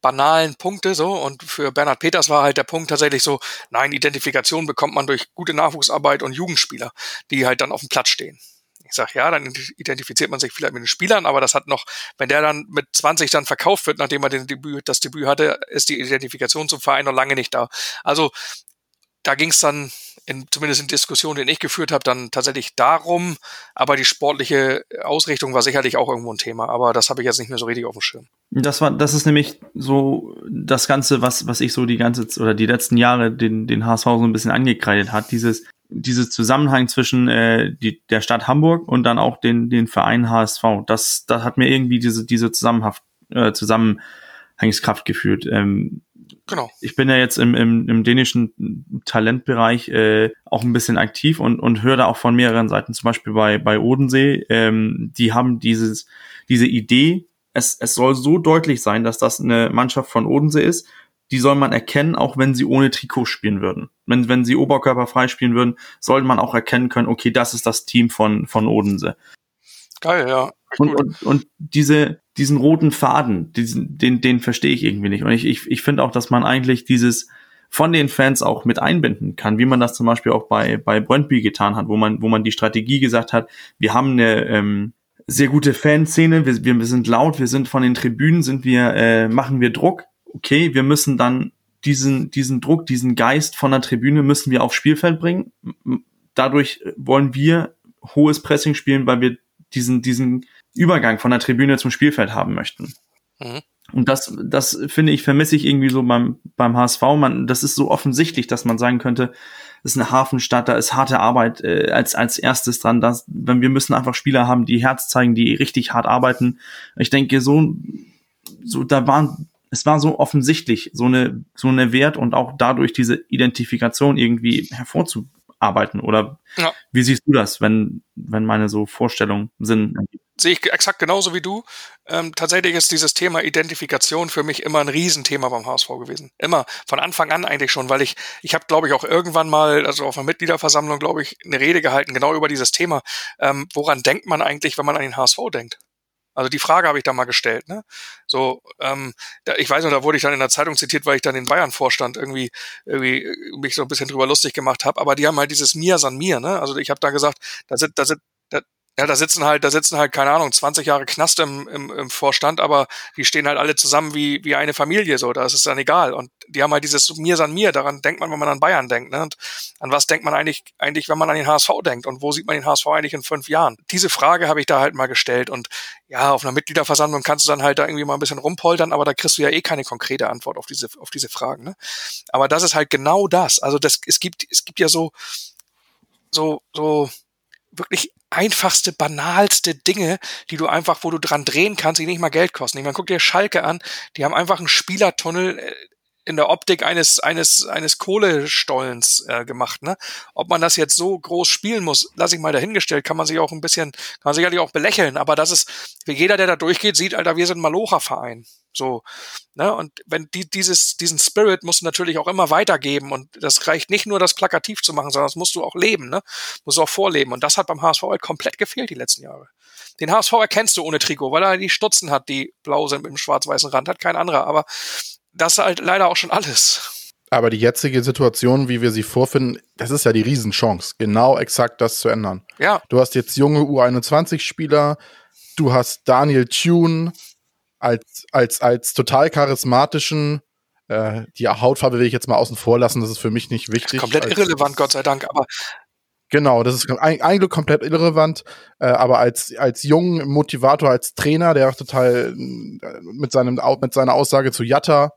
banalen Punkte so und für Bernhard Peters war halt der Punkt tatsächlich so, nein, Identifikation bekommt man durch gute Nachwuchsarbeit und Jugendspieler, die halt dann auf dem Platz stehen. Ich sage, ja, dann identifiziert man sich vielleicht mit den Spielern, aber das hat noch, wenn der dann mit 20 dann verkauft wird, nachdem er den Debüt, das Debüt hatte, ist die Identifikation zum Verein noch lange nicht da. Also da ging es dann in, zumindest in Diskussionen, die ich geführt habe, dann tatsächlich darum, aber die sportliche Ausrichtung war sicherlich auch irgendwo ein Thema, aber das habe ich jetzt nicht mehr so richtig auf dem Schirm. Das war, das ist nämlich so das Ganze, was, was ich so die ganze oder die letzten Jahre den, den HSV so ein bisschen angekreidet hat, dieses, dieses Zusammenhang zwischen äh, die, der Stadt Hamburg und dann auch den, den Verein HSV. Das, das hat mir irgendwie diese, diese Zusammenhaft, äh, Zusammenhangskraft gefühlt. Ähm, Genau. Ich bin ja jetzt im, im, im dänischen Talentbereich äh, auch ein bisschen aktiv und, und höre da auch von mehreren Seiten, zum Beispiel bei, bei Odensee, ähm, die haben dieses, diese Idee, es, es soll so deutlich sein, dass das eine Mannschaft von Odensee ist, die soll man erkennen, auch wenn sie ohne Trikot spielen würden. Wenn, wenn sie oberkörperfrei spielen würden, sollte man auch erkennen können, okay, das ist das Team von, von Odense. Geil, ja. Und, und, und diese, diesen roten Faden, diesen, den, den verstehe ich irgendwie nicht. Und ich, ich, ich finde auch, dass man eigentlich dieses von den Fans auch mit einbinden kann, wie man das zum Beispiel auch bei, bei Brøndby getan hat, wo man, wo man die Strategie gesagt hat, wir haben eine ähm, sehr gute Fanszene, wir, wir sind laut, wir sind von den Tribünen, sind wir, äh, machen wir Druck. Okay, wir müssen dann diesen, diesen Druck, diesen Geist von der Tribüne müssen wir aufs Spielfeld bringen. Dadurch wollen wir hohes Pressing spielen, weil wir diesen, diesen Übergang von der Tribüne zum Spielfeld haben möchten. Mhm. Und das, das finde ich, vermisse ich irgendwie so beim, beim HSV. Man, das ist so offensichtlich, dass man sagen könnte, das ist eine Hafenstadt, da ist harte Arbeit äh, als, als erstes dran. Dass, wenn wir müssen einfach Spieler haben, die Herz zeigen, die richtig hart arbeiten. Ich denke, so, so, da waren, es war so offensichtlich, so eine, so eine Wert und auch dadurch diese Identifikation irgendwie hervorzuarbeiten. Oder ja. wie siehst du das, wenn, wenn meine so Vorstellungen sind? sehe ich exakt genauso wie du. Ähm, tatsächlich ist dieses Thema Identifikation für mich immer ein Riesenthema beim HSV gewesen. Immer. Von Anfang an eigentlich schon, weil ich, ich habe, glaube ich, auch irgendwann mal, also auf einer Mitgliederversammlung, glaube ich, eine Rede gehalten, genau über dieses Thema. Ähm, woran denkt man eigentlich, wenn man an den HSV denkt? Also die Frage habe ich da mal gestellt. Ne? So, ähm, da, ich weiß noch, da wurde ich dann in der Zeitung zitiert, weil ich dann den Bayern-Vorstand irgendwie, irgendwie äh, mich so ein bisschen drüber lustig gemacht habe. Aber die haben halt dieses Mir san mir. Ne? Also ich habe da gesagt, da sind, da sind, ja, da sitzen halt, da sitzen halt, keine Ahnung, 20 Jahre Knast im, im, im Vorstand, aber die stehen halt alle zusammen wie, wie eine Familie, so, da ist es dann egal. Und die haben halt dieses Mir san mir, daran denkt man, wenn man an Bayern denkt, ne? Und an was denkt man eigentlich, eigentlich, wenn man an den HSV denkt? Und wo sieht man den HSV eigentlich in fünf Jahren? Diese Frage habe ich da halt mal gestellt. Und ja, auf einer Mitgliederversammlung kannst du dann halt da irgendwie mal ein bisschen rumpoltern, aber da kriegst du ja eh keine konkrete Antwort auf diese, auf diese Fragen, ne? Aber das ist halt genau das. Also das, es gibt, es gibt ja so, so, so, wirklich einfachste, banalste Dinge, die du einfach, wo du dran drehen kannst, die nicht mal Geld kosten. Ich meine, guck dir Schalke an, die haben einfach einen Spielertunnel äh, in der Optik eines eines eines Kohlestollens äh, gemacht. Ne? Ob man das jetzt so groß spielen muss, lasse ich mal dahingestellt. Kann man sich auch ein bisschen, kann man sicherlich auch belächeln. Aber das ist, wie jeder, der da durchgeht, sieht, Alter, wir sind ein Malocha-Verein. So, ne? Und wenn die, dieses, diesen Spirit musst du natürlich auch immer weitergeben. Und das reicht nicht nur, das plakativ zu machen, sondern das musst du auch leben, ne? Musst du auch vorleben. Und das hat beim HSV halt komplett gefehlt die letzten Jahre. Den HSV erkennst du ohne Trikot, weil er die Stutzen hat, die blau sind mit dem schwarz-weißen Rand, hat kein anderer. Aber das ist halt leider auch schon alles. Aber die jetzige Situation, wie wir sie vorfinden, das ist ja die Riesenchance, genau exakt das zu ändern. Ja. Du hast jetzt junge U21-Spieler, du hast Daniel Thune als, als, als total charismatischen, äh, die Hautfarbe will ich jetzt mal außen vor lassen, das ist für mich nicht wichtig. Komplett als, irrelevant, Gott sei Dank, aber Genau, das ist eigentlich komplett irrelevant, äh, aber als, als jungen Motivator, als Trainer, der auch total äh, mit, seinem, mit seiner Aussage zu Jatta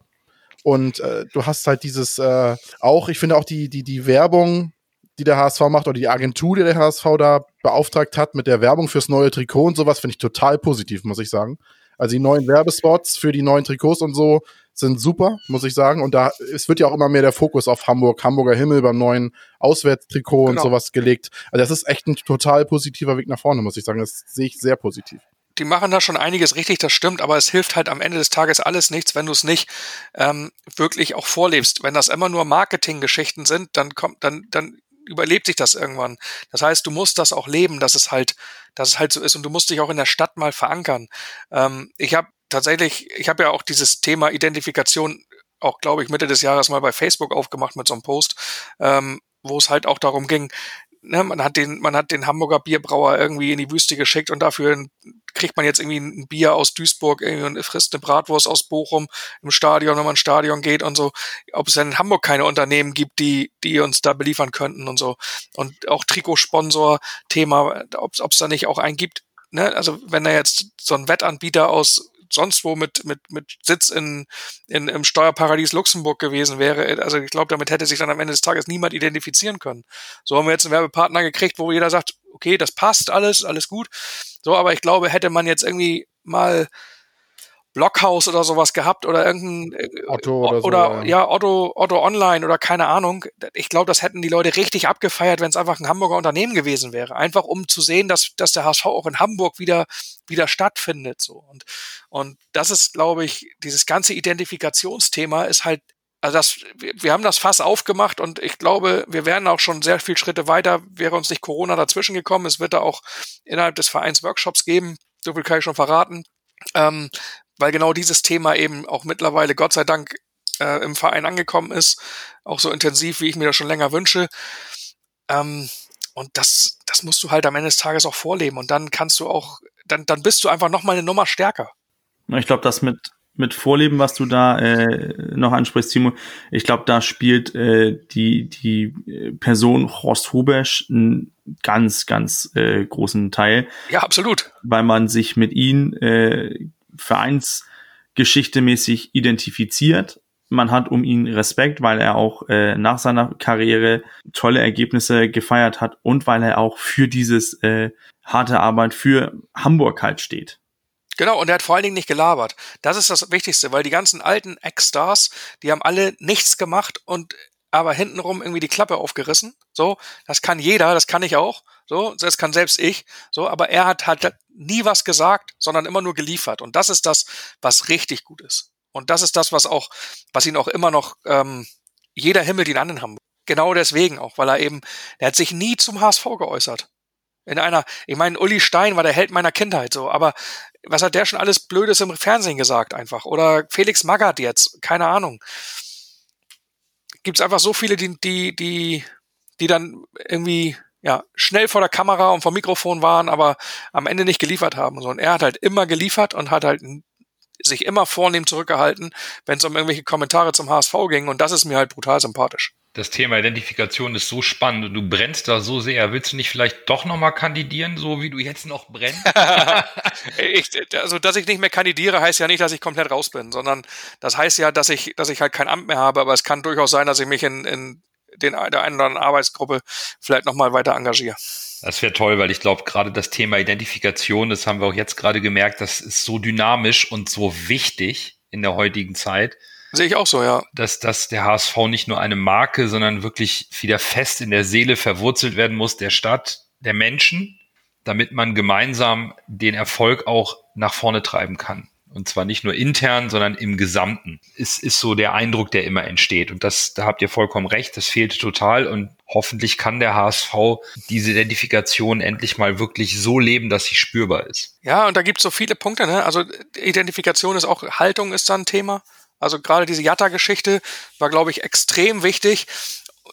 und äh, du hast halt dieses äh, auch, ich finde auch die, die, die Werbung, die der HSV macht oder die Agentur, die der HSV da beauftragt hat mit der Werbung fürs neue Trikot und sowas, finde ich total positiv, muss ich sagen. Also die neuen Werbespots für die neuen Trikots und so sind super, muss ich sagen. Und da, es wird ja auch immer mehr der Fokus auf Hamburg, Hamburger Himmel beim neuen Auswärtstrikot genau. und sowas gelegt. Also das ist echt ein total positiver Weg nach vorne, muss ich sagen. Das sehe ich sehr positiv die machen da schon einiges richtig, das stimmt, aber es hilft halt am Ende des Tages alles nichts, wenn du es nicht ähm, wirklich auch vorlebst. Wenn das immer nur Marketinggeschichten sind, dann kommt, dann, dann überlebt sich das irgendwann. Das heißt, du musst das auch leben, dass es halt, dass es halt so ist und du musst dich auch in der Stadt mal verankern. Ähm, ich habe tatsächlich, ich habe ja auch dieses Thema Identifikation auch, glaube ich, Mitte des Jahres mal bei Facebook aufgemacht mit so einem Post, ähm, wo es halt auch darum ging, ne, man hat den, man hat den Hamburger Bierbrauer irgendwie in die Wüste geschickt und dafür kriegt man jetzt irgendwie ein Bier aus Duisburg und frisst eine Bratwurst aus Bochum im Stadion, wenn man ins Stadion geht und so. Ob es in Hamburg keine Unternehmen gibt, die, die uns da beliefern könnten und so. Und auch Trikotsponsor-Thema, ob es da nicht auch einen gibt. Ne? Also wenn da jetzt so ein Wettanbieter aus sonst wo mit, mit, mit Sitz in, in, im Steuerparadies Luxemburg gewesen wäre. Also ich glaube, damit hätte sich dann am Ende des Tages niemand identifizieren können. So haben wir jetzt einen Werbepartner gekriegt, wo jeder sagt, okay, das passt alles, alles gut. So, aber ich glaube, hätte man jetzt irgendwie mal Blockhaus oder sowas gehabt oder irgendein äh, Otto oder, oder so, ja. ja. Otto Otto Online oder keine Ahnung. Ich glaube, das hätten die Leute richtig abgefeiert, wenn es einfach ein Hamburger Unternehmen gewesen wäre, einfach um zu sehen, dass dass der HSV auch in Hamburg wieder wieder stattfindet so und und das ist, glaube ich, dieses ganze Identifikationsthema ist halt also das, wir haben das Fass aufgemacht und ich glaube, wir wären auch schon sehr viele Schritte weiter, wäre uns nicht Corona dazwischen gekommen. Es wird da auch innerhalb des Vereins Workshops geben, so viel kann ich schon verraten, ähm, weil genau dieses Thema eben auch mittlerweile Gott sei Dank äh, im Verein angekommen ist, auch so intensiv, wie ich mir das schon länger wünsche. Ähm, und das, das musst du halt am Ende des Tages auch vorleben und dann kannst du auch, dann, dann bist du einfach noch mal eine Nummer stärker. Ich glaube, das mit mit Vorleben, was du da äh, noch ansprichst, Timo, ich glaube, da spielt äh, die die Person Horst Hubesch einen ganz ganz äh, großen Teil. Ja, absolut. Weil man sich mit ihm äh, vereinsgeschichtemäßig identifiziert. Man hat um ihn Respekt, weil er auch äh, nach seiner Karriere tolle Ergebnisse gefeiert hat und weil er auch für dieses äh, harte Arbeit für Hamburg halt steht. Genau, und er hat vor allen Dingen nicht gelabert. Das ist das Wichtigste, weil die ganzen alten Ex-Stars, die haben alle nichts gemacht und aber hintenrum irgendwie die Klappe aufgerissen. So, das kann jeder, das kann ich auch. So, das kann selbst ich. So, aber er hat halt nie was gesagt, sondern immer nur geliefert. Und das ist das, was richtig gut ist. Und das ist das, was auch, was ihn auch immer noch ähm, jeder Himmel ihn an in Hamburg. Genau deswegen auch, weil er eben, er hat sich nie zum HSV geäußert. In einer, ich meine, Uli Stein war der Held meiner Kindheit so, aber was hat der schon alles Blödes im Fernsehen gesagt einfach? Oder Felix Magath jetzt, keine Ahnung. Gibt es einfach so viele, die, die, die, die dann irgendwie ja, schnell vor der Kamera und vor Mikrofon waren, aber am Ende nicht geliefert haben. Und er hat halt immer geliefert und hat halt sich immer vornehm zurückgehalten, wenn es um irgendwelche Kommentare zum HSV ging. Und das ist mir halt brutal sympathisch das Thema Identifikation ist so spannend und du brennst da so sehr. Willst du nicht vielleicht doch nochmal kandidieren, so wie du jetzt noch brennst? ich, also, dass ich nicht mehr kandidiere, heißt ja nicht, dass ich komplett raus bin, sondern das heißt ja, dass ich, dass ich halt kein Amt mehr habe, aber es kann durchaus sein, dass ich mich in, in den, der einen oder anderen Arbeitsgruppe vielleicht nochmal weiter engagiere. Das wäre toll, weil ich glaube, gerade das Thema Identifikation, das haben wir auch jetzt gerade gemerkt, das ist so dynamisch und so wichtig in der heutigen Zeit Sehe ich auch so, ja. Dass, dass der HSV nicht nur eine Marke, sondern wirklich wieder fest in der Seele verwurzelt werden muss, der Stadt, der Menschen, damit man gemeinsam den Erfolg auch nach vorne treiben kann. Und zwar nicht nur intern, sondern im Gesamten. Es ist so der Eindruck, der immer entsteht. Und das, da habt ihr vollkommen recht, das fehlt total. Und hoffentlich kann der HSV diese Identifikation endlich mal wirklich so leben, dass sie spürbar ist. Ja, und da gibt es so viele Punkte. Ne? Also Identifikation ist auch, Haltung ist da ein Thema. Also gerade diese Jatta-Geschichte war, glaube ich, extrem wichtig.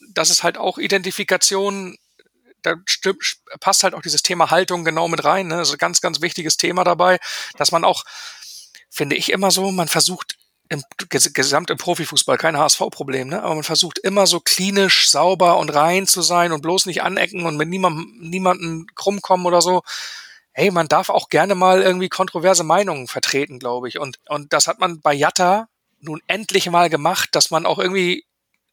Das ist halt auch Identifikation. Da passt halt auch dieses Thema Haltung genau mit rein. Ne? Das ist ein ganz, ganz wichtiges Thema dabei, dass man auch, finde ich immer so, man versucht im gesamt im Profifußball kein HSV-Problem, ne? Aber man versucht immer so klinisch, sauber und rein zu sein und bloß nicht anecken und mit niemandem, niemanden krumm kommen oder so hey, man darf auch gerne mal irgendwie kontroverse Meinungen vertreten, glaube ich. Und, und das hat man bei Jatta nun endlich mal gemacht, dass man auch irgendwie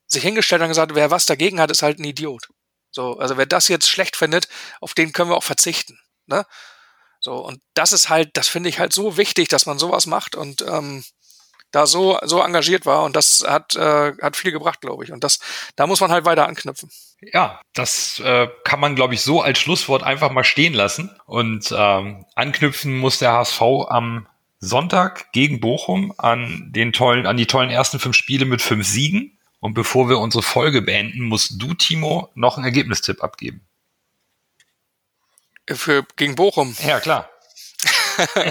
sich hingestellt hat und gesagt, wer was dagegen hat, ist halt ein Idiot. So, also wer das jetzt schlecht findet, auf den können wir auch verzichten. Ne? So, und das ist halt, das finde ich halt so wichtig, dass man sowas macht und ähm, da so, so engagiert war und das hat, äh, hat viel gebracht, glaube ich. Und das, da muss man halt weiter anknüpfen. Ja, das äh, kann man, glaube ich, so als Schlusswort einfach mal stehen lassen. Und ähm, anknüpfen muss der HSV am Sonntag gegen Bochum an den tollen, an die tollen ersten fünf Spiele mit fünf Siegen. Und bevor wir unsere Folge beenden, musst du, Timo, noch einen Ergebnistipp abgeben. Für gegen Bochum. Ja, klar.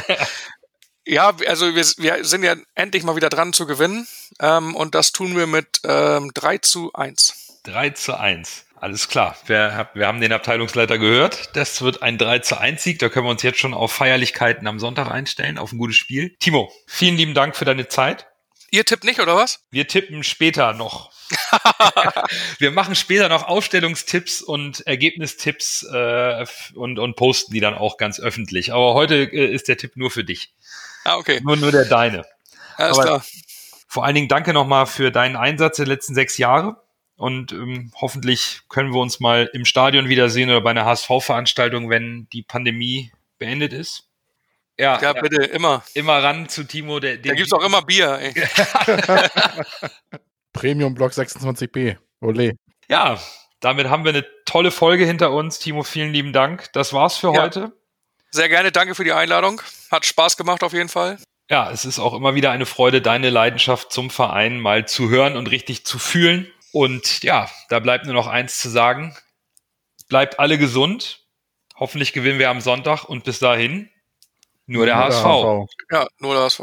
Ja, also wir, wir sind ja endlich mal wieder dran zu gewinnen. Ähm, und das tun wir mit ähm, 3 zu 1. 3 zu 1. Alles klar. Wir, wir haben den Abteilungsleiter gehört. Das wird ein 3 zu 1 Sieg. Da können wir uns jetzt schon auf Feierlichkeiten am Sonntag einstellen, auf ein gutes Spiel. Timo, vielen lieben Dank für deine Zeit. Ihr tippt nicht, oder was? Wir tippen später noch. wir machen später noch Aufstellungstipps und Ergebnistipps äh, und, und posten die dann auch ganz öffentlich. Aber heute äh, ist der Tipp nur für dich. Ah, okay. Nur, nur der deine. Alles Aber klar. Vor allen Dingen danke nochmal für deinen Einsatz der letzten sechs Jahre. Und ähm, hoffentlich können wir uns mal im Stadion wiedersehen oder bei einer HSV-Veranstaltung, wenn die Pandemie beendet ist. Ja, ja, bitte, immer. Immer ran zu Timo. Der, da gibt's auch immer Bier. Ey. Premium Block 26b. Ole. Ja, damit haben wir eine tolle Folge hinter uns. Timo, vielen lieben Dank. Das war's für ja. heute. Sehr gerne, danke für die Einladung. Hat Spaß gemacht auf jeden Fall. Ja, es ist auch immer wieder eine Freude, deine Leidenschaft zum Verein mal zu hören und richtig zu fühlen. Und ja, da bleibt nur noch eins zu sagen. Bleibt alle gesund. Hoffentlich gewinnen wir am Sonntag und bis dahin nur der, nur HSV. der HSV. Ja, nur der HSV.